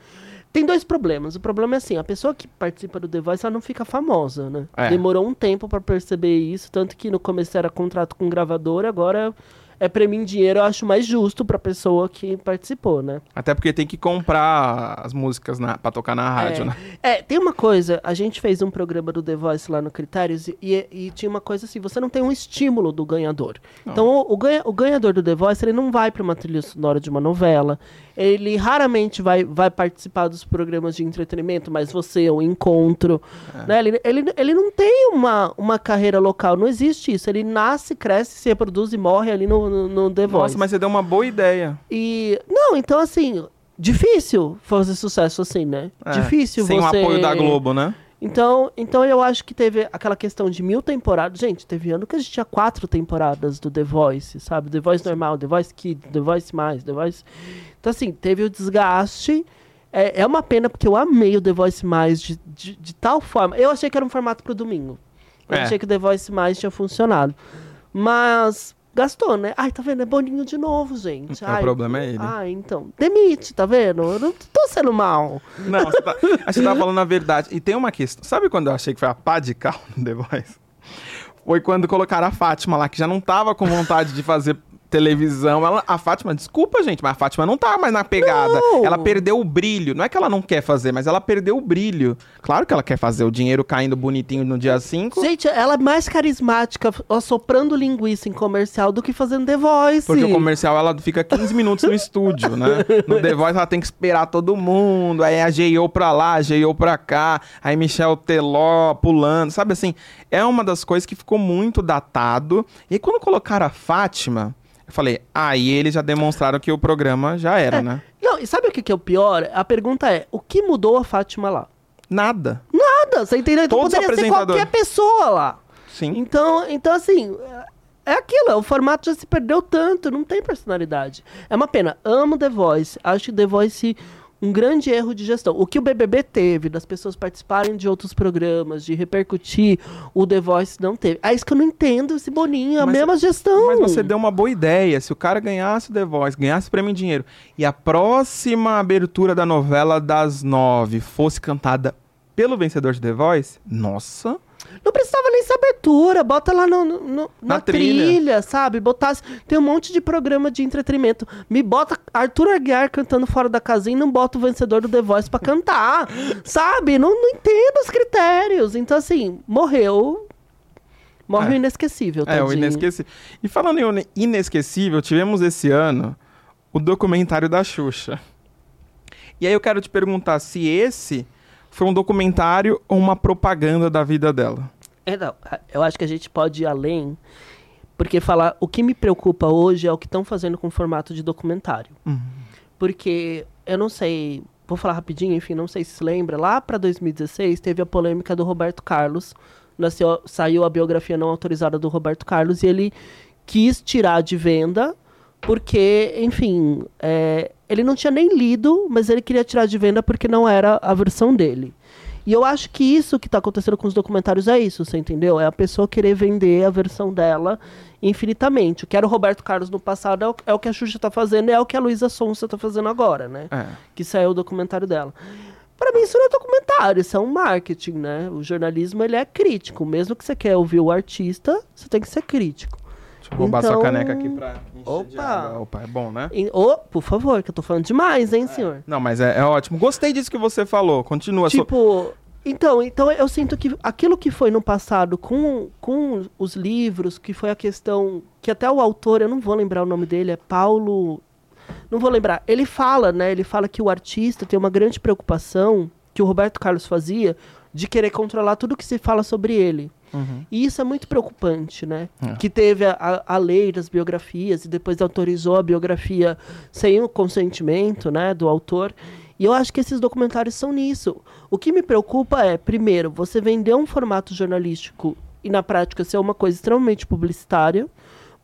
Tem dois problemas. O problema é assim, a pessoa que participa do The Voice, ela não fica famosa, né? É. Demorou um tempo pra perceber isso, tanto que no começo era contrato com gravador, agora é prêmio em dinheiro, eu acho mais justo pra pessoa que participou, né? Até porque tem que comprar as músicas na, pra tocar na rádio, é. né? É, tem uma coisa, a gente fez um programa do The Voice lá no Critérios e, e tinha uma coisa assim, você não tem um estímulo do ganhador. Então, o, o ganha- o ganhador do The Voice, ele não vai para uma trilha sonora de uma novela, ele raramente vai, vai participar dos programas de entretenimento, mas você, o encontro, É. né? Ele, ele, ele não tem uma, uma carreira local, não existe isso. Ele nasce, cresce, se reproduz e morre ali no, no, no The Voice. Nossa, mas você deu uma boa ideia. E. Não, então assim. difícil fazer sucesso assim, né? É, difícil Sem você... o apoio da Globo, né? Então, então eu acho que teve aquela questão de mil temporadas. Gente, teve ano que a gente tinha quatro temporadas do The Voice, sabe? The Voice normal, The Voice Kids, The Voice mais, The Voice. Então, assim, teve o desgaste. É, é uma pena porque eu amei o The Voice mais de, de, de tal forma. Eu achei que era um formato pro domingo. Eu É. achei que o The Voice mais tinha funcionado. Mas gastou, né? Ai, tá vendo? É Boninho de novo, gente. O Ai, problema é ele. Ai, então. Demite, tá vendo? Eu não tô sendo mal. Não, você tá, você tá falando a verdade. E tem uma questão. Sabe quando eu achei que foi a pá de cal no The Voice? Foi quando colocaram a Fátima lá, que já não tava com vontade de fazer televisão. Ela, a Fátima, desculpa, gente, mas a Fátima não tá mais na pegada. Não. Ela perdeu o brilho. Não é que ela não quer fazer, mas ela perdeu o brilho. Claro que ela quer fazer o dinheiro caindo bonitinho no dia 5. Gente, ela é mais carismática assoprando linguiça em comercial do que fazendo The Voice. Porque o comercial ela fica 15 minutos no estúdio, né? No The Voice ela tem que esperar todo mundo. Aí a G.O. pra lá, a G.O. pra cá. Aí Michel Teló pulando. Sabe assim? É uma das coisas que ficou muito datado. E aí, quando colocaram a Fátima, eu falei, aí eles já demonstraram que o programa já era, né? Não, e sabe o que, que é o pior? A pergunta é: o que mudou a Fátima lá? Nada. Nada, você entendeu? Então Todos os poderia ser qualquer pessoa lá. Sim. Então, então assim, é aquilo, o formato já se perdeu tanto, não tem personalidade. É uma pena. Amo The Voice. Acho The Voice um grande erro de gestão. O que o BBB teve, das pessoas participarem de outros programas, de repercutir, o The Voice não teve. É isso que eu não entendo, esse Boninho, a Mas- mesma gestão. Mas você deu uma boa ideia. Se o cara ganhasse o The Voice, ganhasse o prêmio em dinheiro, e a próxima abertura da novela das nove fosse cantada pelo vencedor de The Voice, nossa. Não precisava nem ser abertura, bota lá no, no- no- na, Na trilha. trilha. sabe? Botasse. Tem um monte de programa de entretenimento. Me bota Arthur Aguiar cantando fora da casinha e não bota o vencedor do The Voice pra cantar. [laughs] sabe? Não, não entendo os critérios. Então, assim, morreu. Morre É. o inesquecível, É, o tadinho. inesquecível. E falando em inesquecível, tivemos esse ano o documentário da Xuxa. E aí eu quero te perguntar se esse foi um documentário ou uma propaganda da vida dela. É, não, eu acho que a gente pode ir além, porque falar o que me preocupa hoje é o que estão fazendo com o formato de documentário. Porque eu não sei, vou falar rapidinho, enfim, não sei se se lembra, lá para 2016 teve a polêmica do Roberto Carlos, nasceu, saiu a biografia não autorizada do Roberto Carlos e ele quis tirar de venda porque, enfim, é, ele não tinha nem lido, mas ele queria tirar de venda porque não era a versão dele. E eu acho que isso que está acontecendo com os documentários é isso, você entendeu? É a pessoa querer vender a versão dela infinitamente. O que era o Roberto Carlos no passado é o, é o que a Xuxa está fazendo, é o que a Luísa Sonza está fazendo agora, né? É. Que saiu o documentário dela. Para mim isso não é documentário, isso é um marketing, né? O jornalismo ele é crítico. Mesmo que você quer ouvir o artista, você tem que ser crítico. Eu roubar Então- sua caneca aqui pra encher Opa! Opa, é bom, né? E- Ô, por favor, que eu tô falando demais, hein, senhor? Não, mas é, é ótimo. Gostei disso que você falou. Continua. Tipo, então, então eu sinto que aquilo que foi no passado com, com os livros, que foi a questão que até o autor, eu não vou lembrar o nome dele, é Paulo, não vou lembrar. Ele fala, né? Ele fala que o artista tem uma grande preocupação que o Roberto Carlos fazia de querer controlar tudo que se fala sobre ele. Uhum. E isso é muito preocupante, né? É. Que teve a, a, a lei das biografias e depois autorizou a biografia sem o consentimento, né, do autor. E eu acho que esses documentários são nisso. O que me preocupa é, primeiro, você vender um formato jornalístico e na prática ser uma coisa extremamente publicitária.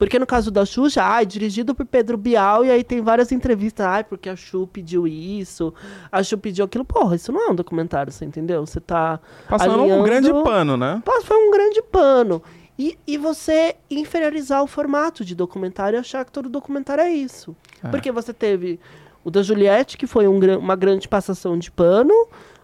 Porque no caso da Xuxa, ai, dirigido por Pedro Bial, e aí tem várias entrevistas, ai, porque a Xu pediu isso, a Xu pediu aquilo. Porra, isso não é um documentário, você entendeu? Você tá Passando um alinhando- grande pano, né? Foi um grande pano. E, e você inferiorizar o formato de documentário e achar que todo documentário é isso. É. Porque você teve o da Juliette, que foi um, uma grande passação de pano.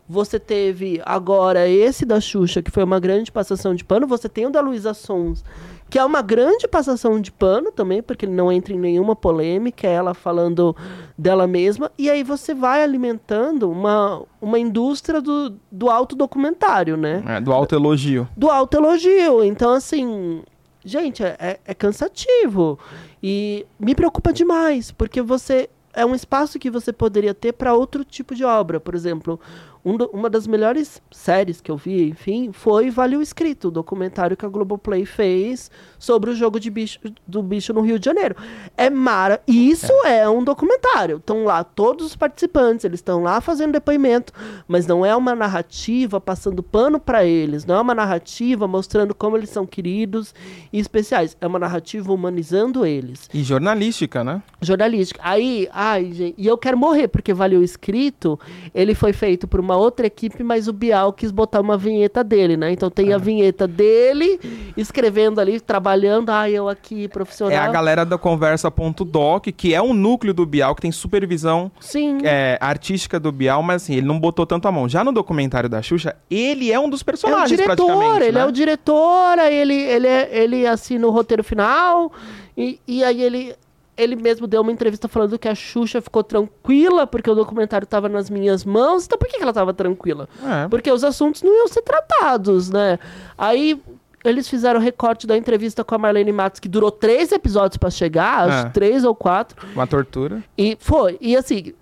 Você teve agora esse da Xuxa, que foi uma grande passação de pano. Você tem o da Luísa Sons, que é uma grande passação de pano também, porque ele não entra em nenhuma polêmica, é ela falando dela mesma. E aí você vai alimentando uma, uma indústria do, do autodocumentário, né? É, do autoelogio. do autoelogio. Então, assim, gente, é, é- é cansativo. E me preocupa demais, porque você. É um espaço que você poderia ter para outro tipo de obra. Por exemplo, um do- uma das melhores séries que eu vi, enfim, foi Vale o Escrito, o documentário que a Globoplay fez sobre o jogo de bicho, do bicho no Rio de Janeiro. É mara. Isso é. um documentário. Estão lá todos os participantes, eles estão lá fazendo depoimento, mas não é uma narrativa passando pano para eles, não é uma narrativa mostrando como eles são queridos e especiais. É uma narrativa humanizando eles E jornalística, né? jornalística. Aí, ai, gente, e eu quero morrer, porque valeu escrito, ele foi feito por uma outra equipe, mas o Bial quis botar uma vinheta dele, né? Então tem a vinheta dele, escrevendo ali, trabalhando, ai, eu aqui, profissional. É a galera da Conversa.doc, que é um núcleo do Bial, que tem supervisão Sim. é, artística do Bial, mas assim, ele não botou tanto a mão. Já no documentário da Xuxa, ele é um dos É o personagens, diretor, praticamente. ele né? é o diretor, ele, ele, é- ele assina o roteiro final, e, e aí ele, ele mesmo deu uma entrevista falando que a Xuxa ficou tranquila, porque o documentário estava nas minhas mãos. Então por que, que ela estava tranquila? É. Porque os assuntos não iam ser tratados, né? Aí eles fizeram o recorte da entrevista com a Marlene Matos, que durou três episódios pra chegar, acho É. três ou quatro. Uma tortura. E foi. E assim,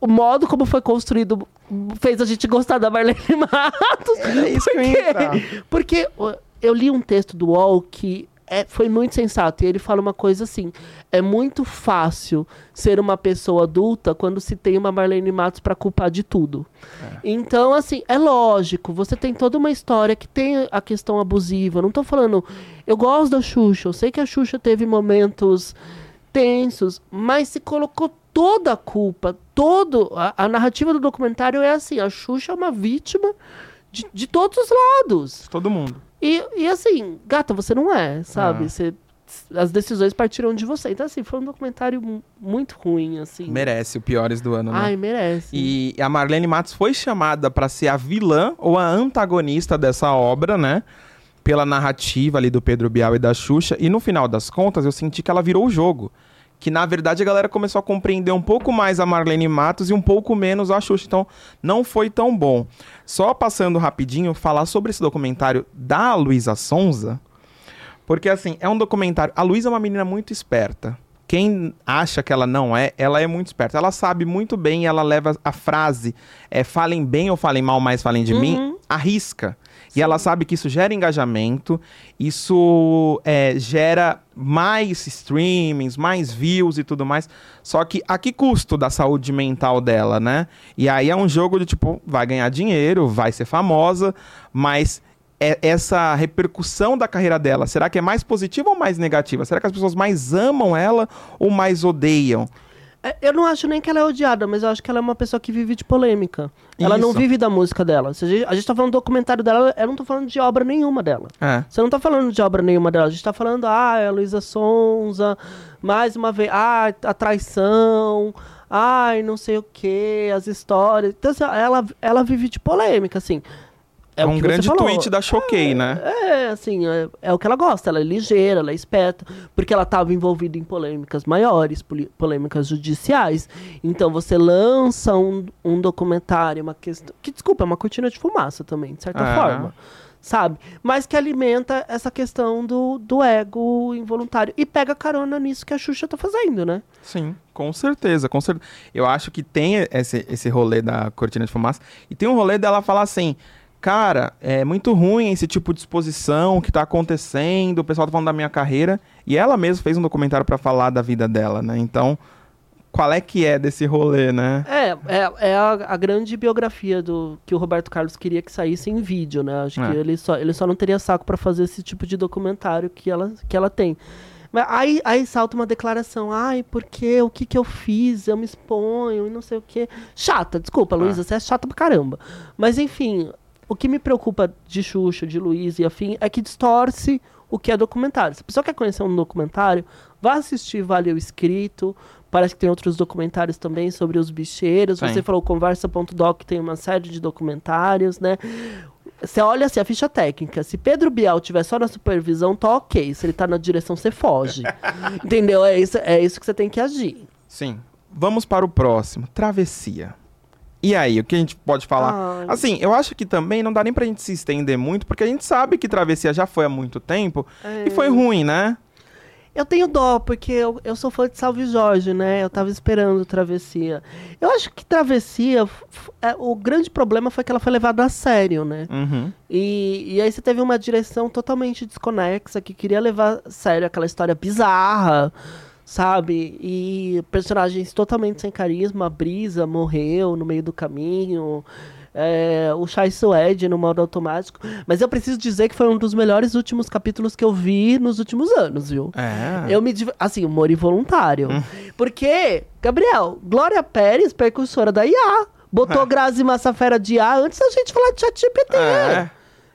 o modo como foi construído fez a gente gostar da Marlene [laughs] Matos. É isso. Porque ó, eu li um texto do UOL que é, foi muito sensato. E ele fala uma coisa assim: é muito fácil ser uma pessoa adulta quando se tem uma Marlene Matos para culpar de tudo. Então, assim, é lógico, você tem toda uma história que tem a questão abusiva. Não tô falando. Eu gosto da Xuxa, eu sei que a Xuxa teve momentos tensos, mas se colocou toda a culpa, todo. A, a narrativa do documentário é assim: a Xuxa é uma vítima de, de todos os lados. Todo mundo. E, e assim, gata, você não é, sabe? Ah. Você, as decisões partiram de você. Então, assim, foi um documentário mu- muito ruim, assim. Merece o piores do ano, né? Ai, merece. E a Marlene Matos foi chamada pra ser a vilã ou a antagonista dessa obra, né? Pela narrativa ali do Pedro Bial e da Xuxa. E no final das contas, eu senti que ela virou o jogo. Que na verdade a galera começou a compreender um pouco mais a Marlene Matos e um pouco menos a Xuxa. Então não foi tão bom. Só passando rapidinho, falar sobre esse documentário da Luísa Sonza. Porque assim, é um documentário. A Luísa é uma menina muito esperta. Quem acha que ela não é, ela é muito esperta. Ela sabe muito bem, ela leva a frase, é, falem bem ou falem mal, mas falem de mim, arrisca. E ela sabe que isso gera engajamento, isso é, gera mais streamings, mais views e tudo mais. Só que a que custo da saúde mental dela, né? E aí é um jogo de tipo, vai ganhar dinheiro, vai ser famosa, mas é- essa repercussão da carreira dela, será que é mais positiva ou mais negativa? Será que as pessoas mais amam ela ou mais odeiam? É, Eu não acho nem que ela é odiada, mas eu acho que ela é uma pessoa que vive de polêmica. Ela não Isso. vive da música dela. Se a, gente, a gente tá falando do documentário dela, eu não tô falando de obra nenhuma dela. É. Você não tá falando de obra nenhuma dela. A gente tá falando, ah, é a Luísa Sonza, mais uma vez, ah, a traição, ai, não sei o que, as histórias. Então, assim, ela, ela vive de polêmica, assim. É o um grande tweet da Choquei, né? É, assim, é, é o que ela gosta. Ela é ligeira, ela é esperta, porque ela estava envolvida em polêmicas maiores, polêmicas judiciais. Então você lança um, um documentário, uma questão. Que, desculpa, é uma cortina de fumaça também, de certa É. forma. Sabe? Mas que alimenta essa questão do, do ego involuntário. E pega carona nisso que a Xuxa tá fazendo, né? Sim, com certeza, com certeza. Eu acho que tem esse, esse rolê da cortina de fumaça. E tem um rolê dela falar assim, cara, é muito ruim esse tipo de exposição que tá acontecendo, o pessoal tá falando da minha carreira. E ela mesma fez um documentário pra falar da vida dela, né? Então, qual é que é desse rolê, né? É, é, é a, a grande biografia do que o Roberto Carlos queria que saísse em vídeo, né? Acho É. que ele só, ele só não teria saco pra fazer esse tipo de documentário que ela, que ela tem. Mas aí, aí salta uma declaração, ai, porque o que que eu fiz? Eu me exponho e não sei o quê. Chata, desculpa, Luísa, você é chata pra caramba. Mas enfim, o que me preocupa de Xuxa, de Luísa e afim, é que distorce o que é documentário. Se a pessoa quer conhecer um documentário, vá assistir Vale o Escrito. Parece que tem outros documentários também sobre os bicheiros. Sim. Você falou Conversa.doc, tem uma série de documentários, né? Você olha assim, a ficha técnica. Se Pedro Bial tiver só na supervisão, tá ok. Se ele tá na direção, você foge. [laughs] Entendeu? É isso, é isso que você tem que agir. Sim. Vamos para o próximo, Travessia. E aí, o que a gente pode falar? Ai. Assim, eu acho que também não dá nem pra gente se estender muito, porque a gente sabe que Travessia já foi há muito tempo É. e foi ruim, né? Eu tenho dó, porque eu, eu sou fã de Salve Jorge, né? Eu tava esperando Travessia. Eu acho que Travessia, é, o grande problema foi que ela foi levada a sério, né? Uhum. E, e aí você teve uma direção totalmente desconexa, que queria levar a sério aquela história bizarra, sabe? E personagens totalmente sem carisma. A Brisa morreu no meio do caminho. é, o Chai Suede no modo automático. Mas eu preciso dizer que foi um dos melhores últimos capítulos que eu vi nos últimos anos, viu? É. Eu me. Assim, humor involuntário. Porque, Gabriel, Glória Pérez, percussora da IA, botou Grazi Massafera de IA antes da gente falar de ChatGPT. É.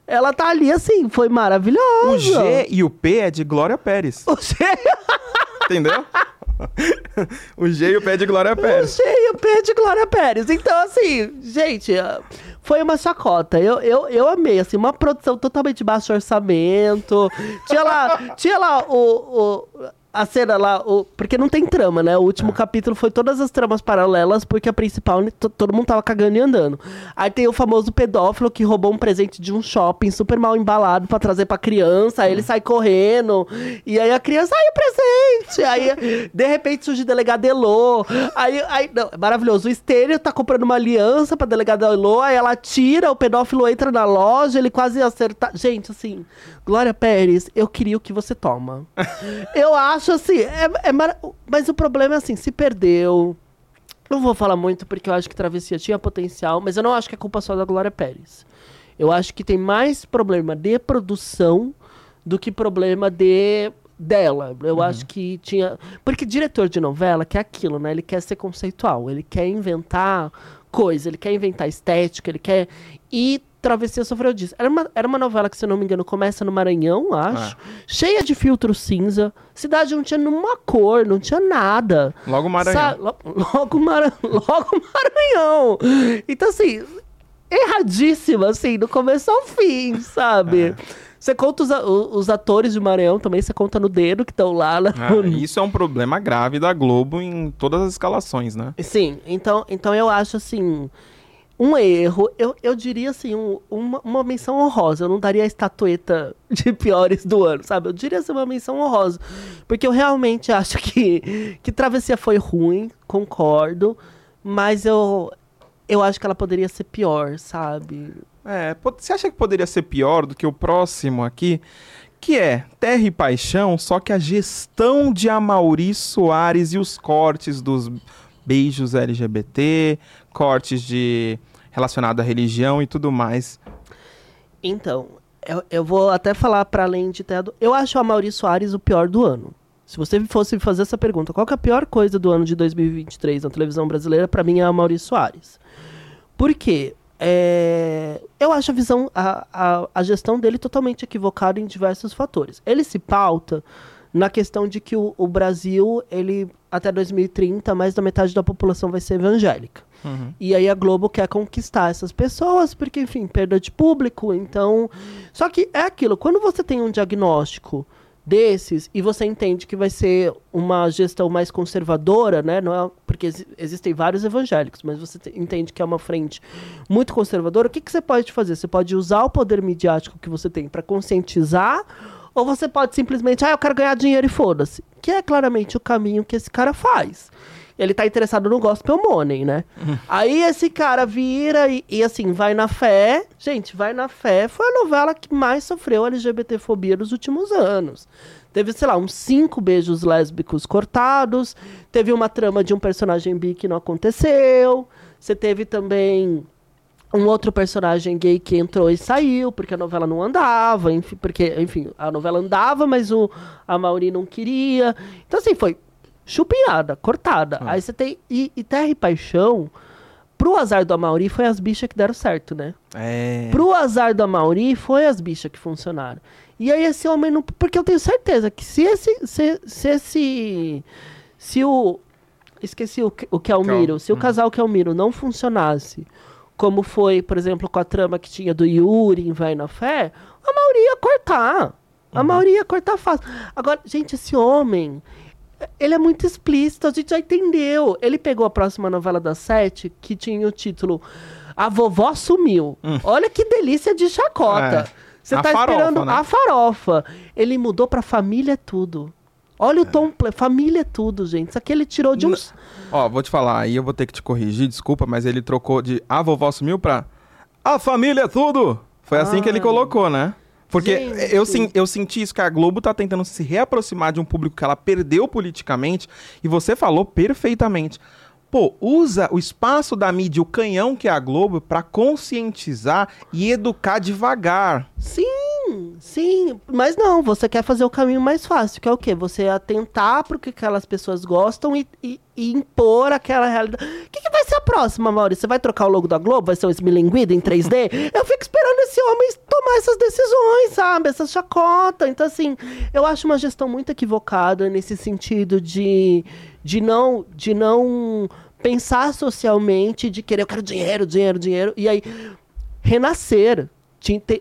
Ela tá ali assim, foi maravilhosa. O G e o P é de Glória Pérez. O G, [laughs] Entendeu? o G e o P é de Glória o Pérez. G e o P de Glória Pérez. Então, assim, gente, ah, foi uma chacota. Eu, eu, eu amei, assim, uma produção totalmente baixo orçamento. Tinha lá, tinha lá o... o a cena lá, o, porque não tem trama, né? O último capítulo foi todas as tramas paralelas, porque a principal, to- todo mundo tava cagando e andando. Aí tem o famoso pedófilo que roubou um presente de um shopping super mal embalado pra trazer pra criança, aí ele sai correndo, e aí a criança, ai, o presente! Aí, de repente, surge o delegado Elô. Aí, aí não, é maravilhoso. O Estênio tá comprando uma aliança pra delegado Elô, aí ela tira, o pedófilo entra na loja, ele quase acerta. Gente, assim, Glória Pérez, eu queria o que você toma. [laughs] eu acho assim, é, é mara- mas o problema é assim, se perdeu. Não vou falar muito porque eu acho que Travessia tinha potencial, mas eu não acho que é culpa só da Glória Pérez. Eu acho que tem mais problema de produção do que problema de dela. Eu acho que tinha. Porque diretor de novela quer aquilo, né? Ele quer ser conceitual, ele quer inventar coisa, ele quer inventar estética, ele quer. E Travessia sofreu disso. Era uma, era uma novela que, se eu não me engano, começa no Maranhão, acho. Cheia de filtro cinza. Cidade não tinha nenhuma cor, não tinha nada. Logo Maranhão. Sa- lo- logo, Mara- [laughs] logo Maranhão. Então, assim, erradíssima, assim, do começo ao fim, sabe? Você conta os, os atores de Maranhão também, você conta no dedo que estão lá. na- Ah, isso é um problema grave da Globo em todas as escalações, né? Sim, então, então eu acho assim. Um erro, eu, eu diria assim, um- uma, uma menção honrosa. Eu não daria a estatueta [laughs] de piores do ano, sabe? Eu diria assim, uma menção honrosa. Porque eu realmente acho que, que Travessia foi ruim, concordo. Mas eu, eu acho que ela poderia ser pior, sabe? É, você acha que poderia ser pior do que o próximo aqui? Que é Terra e Paixão, só que a gestão de Amaury Soares e os cortes dos beijos LGBT, cortes de relacionado à religião e tudo mais. Então, eu, eu vou até falar para além de ter. Eu acho a Maurício Soares o pior do ano. Se você fosse fazer essa pergunta, qual é a pior coisa do ano de 2023 na televisão brasileira, para mim é a Maurício Soares. Por quê? É, eu acho a visão, a, a, a gestão dele totalmente equivocada em diversos fatores. Ele se pauta na questão de que o, o Brasil, ele até 2030, mais da metade da população vai ser evangélica. E aí a Globo quer conquistar essas pessoas, porque, enfim, perda de público, então. Só que é aquilo, quando você tem um diagnóstico desses e você entende que vai ser uma gestão mais conservadora, né? Não é, porque exi- existem vários evangélicos, mas você te- entende que é uma frente muito conservadora, o que, que você pode fazer? Você pode usar o poder midiático que você tem para conscientizar, ou você pode simplesmente, ah, eu quero ganhar dinheiro e foda-se. Que é claramente o caminho que esse cara faz ele tá interessado no gospel money, né? Aí esse cara vira e, e, assim, vai na fé. Gente, vai na fé foi a novela que mais sofreu LGBTfobia nos últimos anos. Teve, sei lá, uns cinco beijos lésbicos cortados. Teve uma trama de um personagem bi que não aconteceu. Você teve também um outro personagem gay que entrou e saiu, porque a novela não andava, enfim, porque, enfim, a novela andava, mas o, a Mauri não queria. Então, assim, foi chupinhada, cortada. Aí você tem. E, e Terra e Paixão, pro azar do Amauri, foi as bichas que deram certo, né? É. Pro azar do Amauri, foi as bichas que funcionaram. E aí esse homem não. Porque eu tenho certeza que se esse. Se, se esse. Se o. Esqueci o, que- o Kelmiro. Se o casal Kelmiro não funcionasse, como foi, por exemplo, com a trama que tinha do Yuri em Vai na Fé, a Mauri ia cortar. A Mauri ia cortar fácil. Agora, gente, esse homem. Ele é muito explícito, a gente já entendeu. Ele pegou a próxima novela das sete, que tinha o título A Vovó Sumiu. Olha que delícia de chacota. É. Você A tá farofa, esperando né? a farofa. Ele mudou pra família é tudo. Olha o tom, ple- família é tudo, gente. Isso aqui ele tirou de uns... Ó, vou te falar, aí eu vou ter que te corrigir, desculpa, mas ele trocou de A Vovó Sumiu pra A Família é Tudo. Foi assim que ele colocou, né? Porque Gente. eu, eu senti isso, que a Globo tá tentando se reaproximar de um público que ela perdeu politicamente, e você falou perfeitamente. Pô, usa o espaço da mídia, o canhão que é a Globo, pra conscientizar e educar devagar. Sim, sim. Mas não, você quer fazer o caminho mais fácil, que é o quê? Você atentar pro que aquelas pessoas gostam e, e- e impor aquela realidade. O que, que vai ser a próxima, Maurício? Você vai trocar o logo da Globo? Vai ser o Smilinguido em 3D? [laughs] Eu fico esperando esse homem tomar essas decisões, sabe? Essas chacotas. Então, assim, eu acho uma gestão muito equivocada nesse sentido de, de, não, de não pensar socialmente, de querer, eu quero dinheiro, dinheiro, dinheiro. E aí, renascer.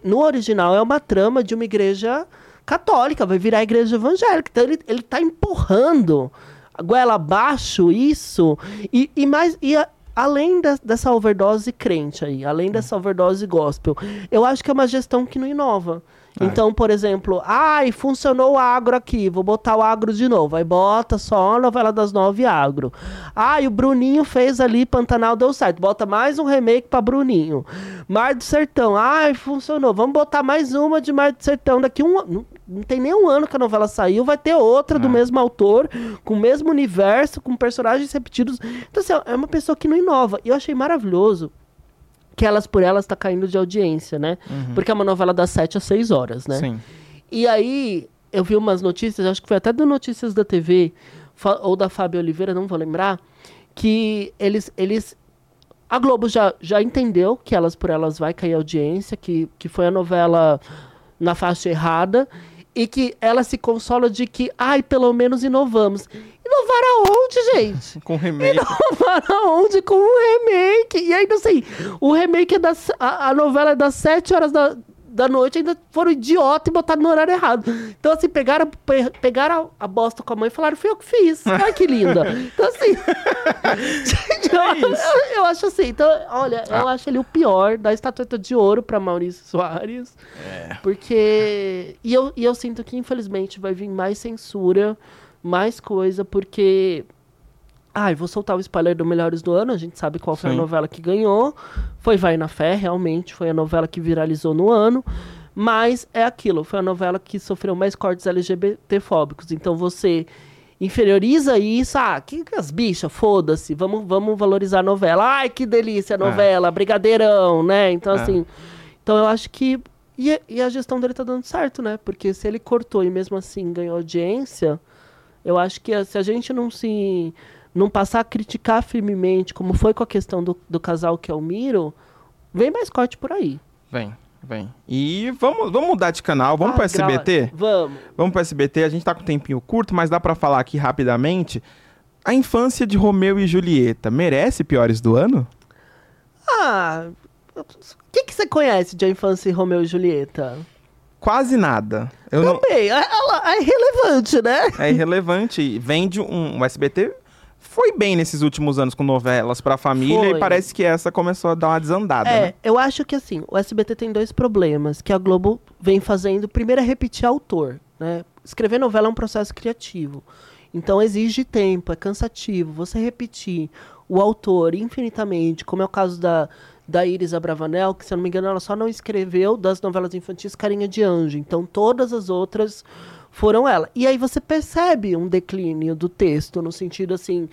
No original é uma trama de uma igreja católica, vai virar igreja evangélica. Então ele, ele tá empurrando a goela abaixo isso. E, e mais. E a- além da- dessa overdose crente aí, além dessa overdose gospel, eu acho que é uma gestão que não inova. É. Então, por exemplo, ai, funcionou o agro aqui, vou botar o agro de novo. Aí bota só a novela das nove agro. Ai, o Bruninho fez ali, Pantanal deu certo. Bota mais um remake pra Bruninho. Mar do Sertão, ai, funcionou. Vamos botar mais uma de Mar do Sertão. Daqui um ano. Não, tem nem um ano que a novela saiu, vai ter outra do É. mesmo autor, com o mesmo universo, com personagens repetidos. Então, assim, é uma pessoa que não inova. E eu achei maravilhoso que Elas por Elas tá caindo de audiência, né? Porque é uma novela das 7 às 6 horas, né? Sim. E aí, eu vi umas notícias, acho que foi até do Notícias da TV, ou da Fábio Oliveira, não vou lembrar, que eles. eles a Globo já, já entendeu que Elas por Elas vai cair audiência, que, que foi a novela na faixa errada, e que ela se consola de que, ai, pelo menos inovamos. Inovar aonde, gente? [laughs] Com remake. Inovar aonde? Com um remake. E ainda assim, o remake é das. A, a novela é das 7 horas da, da noite, ainda foram idiota e botaram no horário errado. Então, assim, pegaram, pe- pegaram a, a bosta com a mãe e falaram, fui eu que fiz. [laughs] Ai, que linda. Então, assim. [laughs] gente, eu, É isso. eu- eu acho assim. Então, olha, eu acho ele o pior da estatueta de ouro pra Maurício Soares. Porque. E eu, e eu sinto que, infelizmente, vai vir mais censura, mais coisa, porque. Ai, vou soltar o spoiler do Melhores do Ano, a gente sabe qual foi Sim. a novela que ganhou. Foi Vai na Fé, realmente, foi a novela que viralizou no ano. Mas é aquilo, foi a novela que sofreu mais cortes LGBTfóbicos. Então você inferioriza isso, ah, que, que as bichas, foda-se, vamos, vamos valorizar a novela. Ai, que delícia a novela, brigadeirão, né? Então, É. assim, então eu acho que. E, a- e a gestão dele tá dando certo, né? Porque se ele cortou e mesmo assim ganhou audiência, eu acho que a- se a gente não se. não passar a criticar firmemente, como foi com a questão do, do casal que é o Miro, vem mais corte por aí. Vem, vem. E vamos, vamos mudar de canal, vamos Ah, grava- SBT? Vamos. Vamos pro SBT, a gente tá com um tempinho curto, mas dá pra falar aqui rapidamente. A infância de Romeu e Julieta merece piores do ano? Ah, o que, que você conhece de A Infância e Romeu e Julieta? Quase nada. Eu não, Também, é, ela é irrelevante, né? é irrelevante. Vem de um. O SBT foi bem nesses últimos anos com novelas pra família Foi. e parece que essa começou a dar uma desandada. É, né? eu acho que assim, o SBT tem dois problemas que a Globo vem fazendo. Primeiro é repetir autor, né? Escrever novela é um processo criativo. Então exige tempo, é cansativo. Você repetir o autor infinitamente, como é o caso da, da Iris Abravanel, que se eu não me engano ela só não escreveu das novelas infantis Carinha de Anjo. Então todas as outras foram ela. E aí você percebe um declínio do texto, no sentido assim,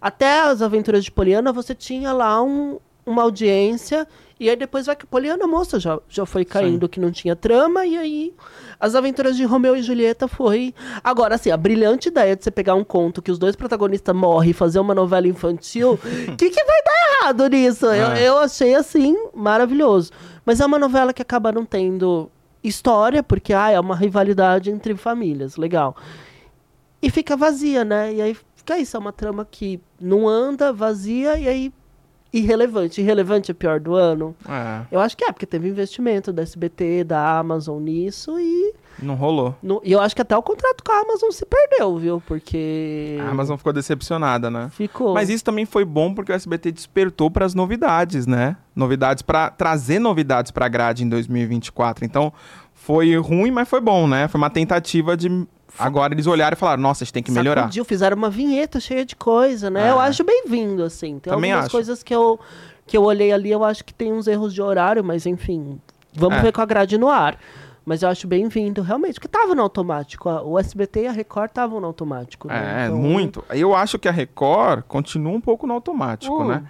até as aventuras de Poliana você tinha lá um, uma audiência, e aí depois vai que Poliana moça já, já foi caindo que não tinha trama, e aí as aventuras de Romeu e Julieta foi. Agora, assim, a brilhante ideia de você pegar um conto que os dois protagonistas morrem e fazer uma novela infantil, o [laughs] que, que vai dar errado nisso? Eu, É. eu achei assim maravilhoso. Mas é uma novela que acaba não tendo história, porque ah, é uma rivalidade entre famílias, legal. E fica vazia, né? E aí fica isso, é uma trama que não anda, vazia, e aí irrelevante. Irrelevante é pior do ano? É, Eu acho que é, porque teve investimento da SBT, da Amazon nisso, e, não rolou. no- e eu acho que até o contrato com a Amazon se perdeu, viu? Porque A Amazon ficou decepcionada, né? ficou. Mas isso também foi bom porque o SBT despertou para as novidades, né? Novidades para trazer novidades para a grade em 2024. Então, foi ruim, mas foi bom, né? Foi uma tentativa de Agora eles olharam e falaram, nossa, a gente tem que melhorar. Sacudiu, fizeram uma vinheta cheia de coisa, né? Eu É. acho bem-vindo, assim. Tem Também algumas acho. coisas que eu, que eu olhei ali, eu acho que tem uns erros de horário, mas enfim, vamos É. ver com a grade no ar. Mas eu acho bem-vindo, realmente, porque tava no automático. O SBT e a Record estavam no automático. né? É, Então, muito. Eu acho que a Record continua um pouco no automático, Hum. né?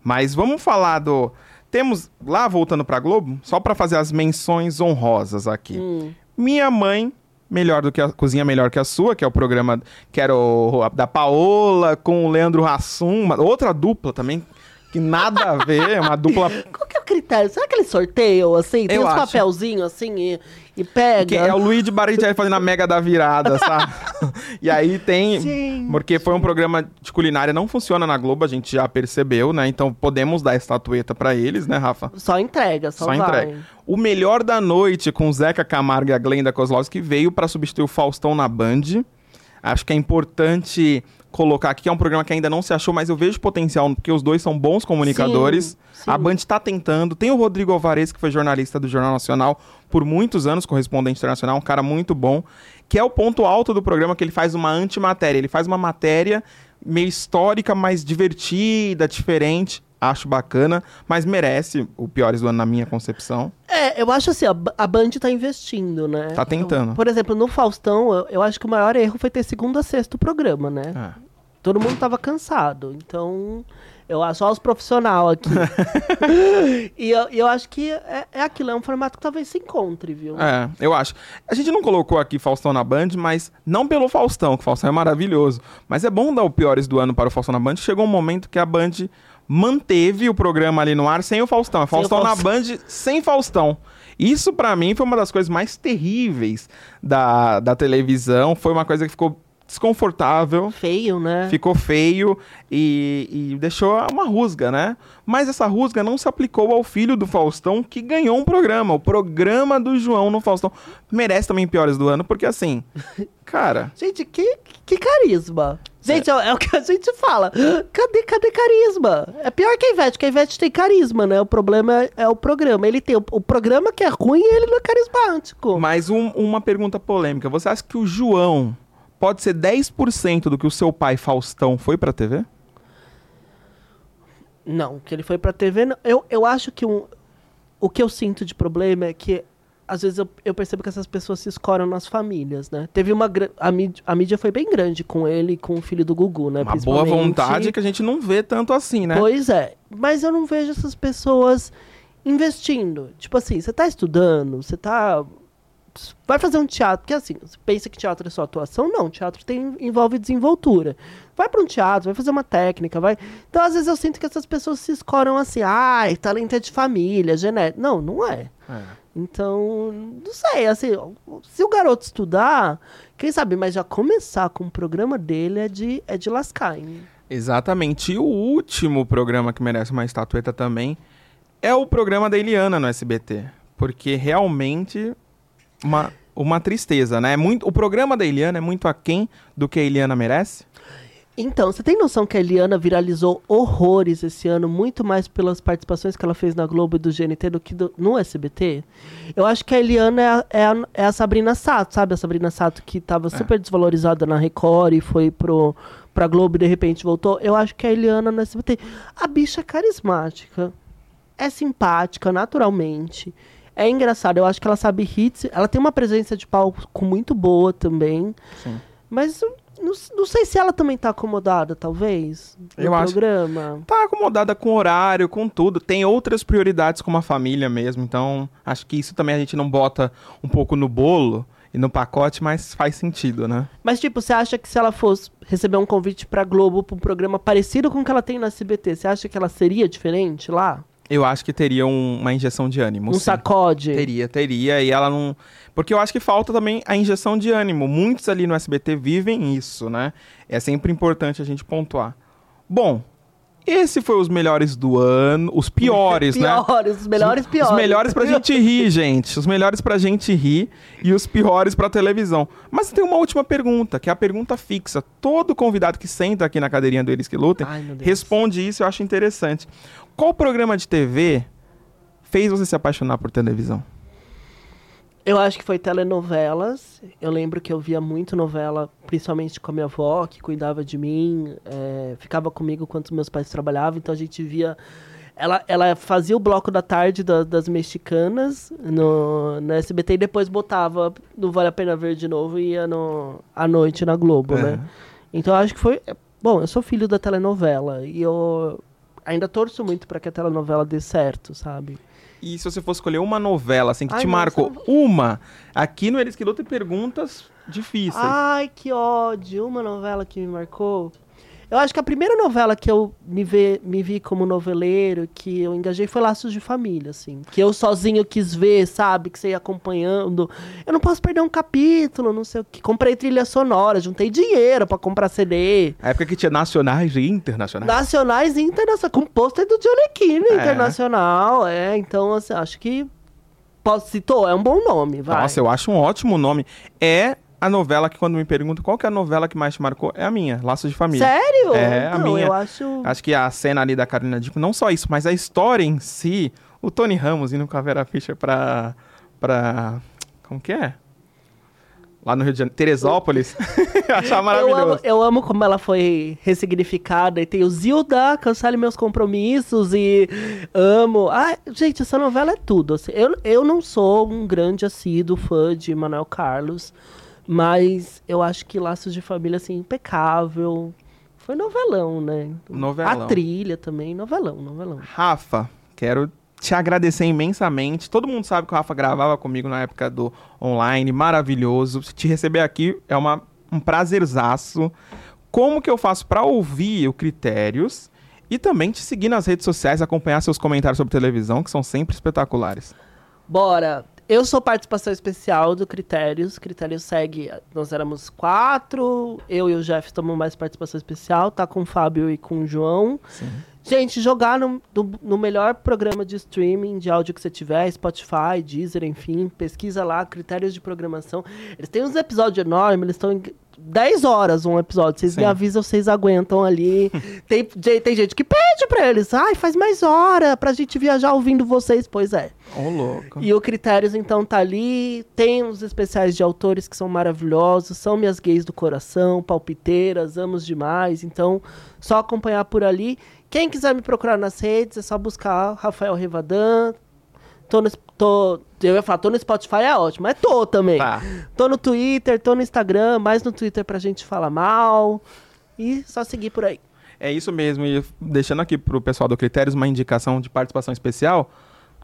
Mas vamos falar do. Temos, lá voltando pra Globo, só pra fazer as menções honrosas aqui. Hum. Minha mãe, melhor do que a Cozinha Melhor que a Sua, que é o programa que era o, da Paola com o Leandro Hassum, outra dupla também, que nada a ver, uma dupla [laughs] Qual que é o critério? Será que eles sorteiam, assim? Tem Eu uns acho. papelzinhos, assim, e, e pega? Que é o Luigi Barrichelli fazendo a mega da virada, [laughs] sabe? e aí tem. Gente. Porque foi um programa de culinária, não funciona na Globo, a gente já percebeu, né? Então podemos dar estatueta pra eles, né, Rafa? Só entrega, só, Só vai. entrega. O melhor da noite com Zeca Camargo e a Glenda Kozlowski veio pra substituir o Faustão na Band. Acho que é importante colocar aqui que é um programa que ainda não se achou, mas eu vejo potencial, porque os dois são bons comunicadores. Sim, sim. A Band tá tentando. Tem o Rodrigo Alvarez, que foi jornalista do Jornal Nacional por muitos anos, correspondente internacional, um cara muito bom, que é o ponto alto do programa, que ele faz uma antimatéria. Ele faz uma matéria meio histórica, mais divertida, diferente. Acho bacana, mas merece o Piores do Ano na minha concepção. É, eu acho assim, a, a Band tá investindo, né? Tá tentando. Por exemplo, no Faustão, eu, eu acho que o maior erro foi ter segundo a sexto programa, né? Ah. Todo mundo tava cansado. Então, eu acho só os profissional aqui. [laughs] [laughs] e eu, eu acho que é, é aquilo, é um formato que talvez se encontre, viu? É, eu acho. A gente não colocou aqui Faustão na Band, mas não pelo Faustão, que o Faustão é maravilhoso. Mas é bom dar o Piores do Ano para o Faustão na Band. Chegou um momento que a Band manteve o programa ali no ar sem o Faustão. É Sem o Faustão na Faustão. Band sem Faustão. Isso pra mim foi uma das coisas mais terríveis da, da televisão. Foi uma coisa que ficou desconfortável. Feio, né? Ficou feio e, e deixou uma rusga, né? Mas essa rusga não se aplicou ao filho do Faustão, que ganhou um programa. O programa do João no Faustão. Merece também piores do ano, porque assim, [laughs] cara. Gente, que, que carisma. Gente, é. é o que a gente fala. Cadê, cadê carisma? É pior que a Ivete, que a Ivete tem carisma, né? O problema é, é o programa. Ele tem o, o programa que é ruim e ele não é carismático. Mas um- uma pergunta polêmica. Você acha que o João pode ser 10% do que o seu pai Faustão foi pra TV? Não, que ele foi pra TV. não. Eu, eu acho que um, o que eu sinto de problema é que às vezes eu, eu percebo que essas pessoas se escoram nas famílias, né? Teve uma a mídia, a mídia foi bem grande com ele e com o filho do Gugu, né? Uma boa vontade que a gente não vê tanto assim, né? Pois é. Mas eu não vejo essas pessoas investindo. Tipo assim, você tá estudando, você tá. Vai fazer um teatro, porque assim, você pensa que teatro é só atuação? Não, teatro tem, envolve desenvoltura. Vai para um teatro, vai fazer uma técnica, vai. Então, às vezes, eu sinto que essas pessoas se escoram assim, ai, talento é de família, genética. Não, não é. É. Então, não sei, assim, se o garoto estudar, quem sabe, mas já começar com o programa dele é de, é de lascar, hein? Exatamente. E o último programa que merece uma estatueta também é o programa da Eliana no SBT. Porque realmente uma, uma tristeza, né? É muito, o programa da Eliana é muito aquém do que a Eliana merece. Então, você tem noção que a Eliana viralizou horrores esse ano, muito mais pelas participações que ela fez na Globo e do GNT do que do- no SBT? Eu acho que a Eliana é a, é a- é a Sabrina Sato, sabe? A Sabrina Sato que estava super desvalorizada na Record e foi pro, pra Globo e de repente voltou. Eu acho que a Eliana no SBT. A bicha é carismática, é simpática naturalmente. É engraçado, eu acho que ela sabe hits. Ela tem uma presença de palco muito boa também. Sim. Mas não, não sei se ela também tá acomodada, talvez, no Eu acho- programa. Tá acomodada com horário, com tudo. Tem outras prioridades como a família mesmo. Então, acho que isso também a gente não bota um pouco no bolo e no pacote, mas faz sentido, né? Mas, tipo, você acha que se ela fosse receber um convite pra Globo pra um programa parecido com o que ela tem no SBT, você acha que ela seria diferente lá? Eu acho que teria um- uma injeção de ânimo. Um sim. sacode? Teria, teria. E ela não. Porque eu acho que falta também a injeção de ânimo. Muitos ali no SBT vivem isso, né? É sempre importante a gente pontuar. Bom, esse foi os melhores do ano. Os [laughs] piores, né? Piores, os melhores piores. Os melhores pra gente rir, gente. Os melhores pra gente rir e os piores pra televisão. Mas tem uma última pergunta, que é a pergunta fixa. Todo convidado que senta aqui na cadeirinha do Eles que Lutem Ai, responde isso, eu acho interessante. Qual programa de TV fez você se apaixonar por televisão? Eu acho que foi telenovelas. Eu lembro que eu via muito novela, principalmente com a minha avó, que cuidava de mim, é, ficava comigo quando meus pais trabalhavam, então a gente via. Ela, ela fazia o bloco da tarde da- das mexicanas no, no SBT e depois botava no Vale a Pena Ver de novo e ia no, à noite na Globo, É. né? Então eu acho que foi. Bom, eu sou filho da telenovela e eu ainda torço muito pra que a telenovela dê certo, sabe? E se você fosse escolher uma novela, assim, que Ai, te marcou, eu uma, aqui no Eles Que Lutam perguntas difíceis. Ai, que ódio. Uma novela que me marcou. Eu acho que a primeira novela que eu me, vê, me vi como noveleiro, que eu engajei, foi Laços de Família, assim. Que eu sozinho quis ver, sabe? Que você ia acompanhando. Eu não posso perder um capítulo, não sei o que. Comprei trilha sonora, juntei dinheiro pra comprar CD. A época que tinha nacionais e internacionais. Nacionais e internacionais. Com pôster do Johnny Keane É. internacional. É, então, assim, acho que. Posso citou, é um bom nome, vai. Nossa, eu acho um ótimo nome. É a novela que, quando me perguntam qual que é a novela que mais te marcou, é a minha, Laços de Família. Sério? É, a Não, minha. Eu acho. Acho que a cena ali da Carolina Dickman, não só isso, mas a história em si, o Tony Ramos indo com a Vera Fischer pra. pra. Como que é? Lá no Rio de Janeiro, Teresópolis. [laughs] eu achava Eu maravilhoso. amo, eu amo como ela foi ressignificada. E tem o Zilda, cancele meus compromissos. E amo. Ah, gente, essa novela é tudo. assim. eu, eu não sou um grande assíduo fã de Manuel Carlos. Mas eu acho que Laços de Família, assim, impecável. Foi novelão, né? Novelão. A trilha também, novelão, novelão. Rafa, quero te agradecer imensamente. Todo mundo sabe que o Rafa gravava comigo na época do online, maravilhoso. Te receber aqui é uma, um prazerzaço. Como que eu faço pra ouvir o Critérios e também te seguir nas redes sociais, acompanhar seus comentários sobre televisão, que são sempre espetaculares. Bora! Eu sou participação especial do Critérios. Critérios segue. Nós éramos quatro. Eu e o Jeff estamos mais participação especial. Tá com o Fábio e com o João. Gente, jogar no, no, no melhor programa de streaming de áudio que você tiver, Spotify, Deezer, enfim, pesquisa lá, critérios de programação. Eles têm uns episódios enormes, eles estão 10 horas um episódio. Vocês Sim. me avisam, vocês aguentam ali. [laughs] tem, tem gente que pede pra eles, ai, faz mais hora pra gente viajar ouvindo vocês. Pois é. Ô, louco. E o Critérios, então, tá ali. Tem os especiais de autores que são maravilhosos. São minhas gays do coração, palpiteiras, amos demais. Então, só acompanhar por ali. Quem quiser me procurar nas redes, é só buscar Rafael Revadan. Tô no, tô, eu ia falar, tô no Spotify, é ótimo, mas tô também. Tá. Tô no Twitter, tô no Instagram, mais no Twitter pra gente falar mal. E só seguir por aí. É isso mesmo. E deixando aqui pro pessoal do Critérios uma indicação de participação especial.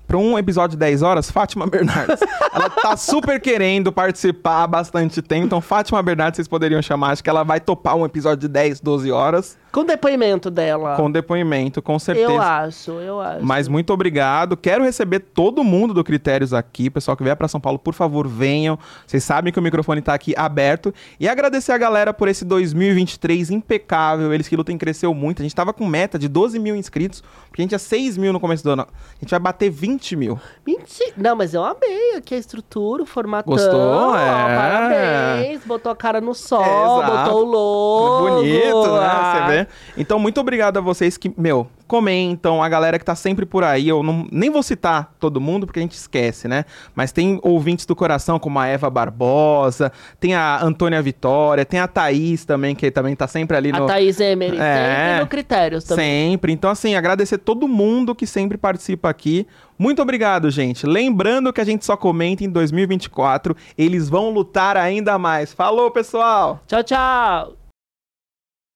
Para um episódio de 10 horas, Fátima Bernardes. [laughs] ela tá super querendo participar há bastante tempo. Então, Fátima Bernardes, vocês poderiam chamar. Acho que ela vai topar um episódio de 10, 12 horas. Com depoimento dela. Com depoimento, com certeza. eu acho, eu acho. Mas muito obrigado. Quero receber todo mundo do Critérios aqui. Pessoal que vier para São Paulo, por favor, venham. Vocês sabem que o microfone tá aqui aberto. E agradecer a galera por esse 2023 impecável. Eles que lutem cresceu muito. A gente tava com meta de 12 mil inscritos, porque a gente tinha 6 mil no começo do ano. A gente vai bater 20 mil. Mentira. Não, mas eu amei aqui a estrutura, o formatão. Gostou? Ó, É. Parabéns. Botou a cara no sol, É, botou o logo. Bonito, né? Ah. Você vê? Então, muito obrigado a vocês que, meu, comentam, a galera que tá sempre por aí. Eu não, nem vou citar todo mundo, porque a gente esquece, né? Mas tem ouvintes do coração, como a Eva Barbosa, tem a Antônia Vitória, tem a Thaís também, que também tá sempre ali A no. Thaís Emery, É. sempre no Critérios também. Sempre. Então, assim, agradecer todo mundo que sempre participa aqui. Muito obrigado, gente. Lembrando que a gente só comenta em 2024. Eles vão lutar ainda mais. Falou, pessoal! Tchau, tchau.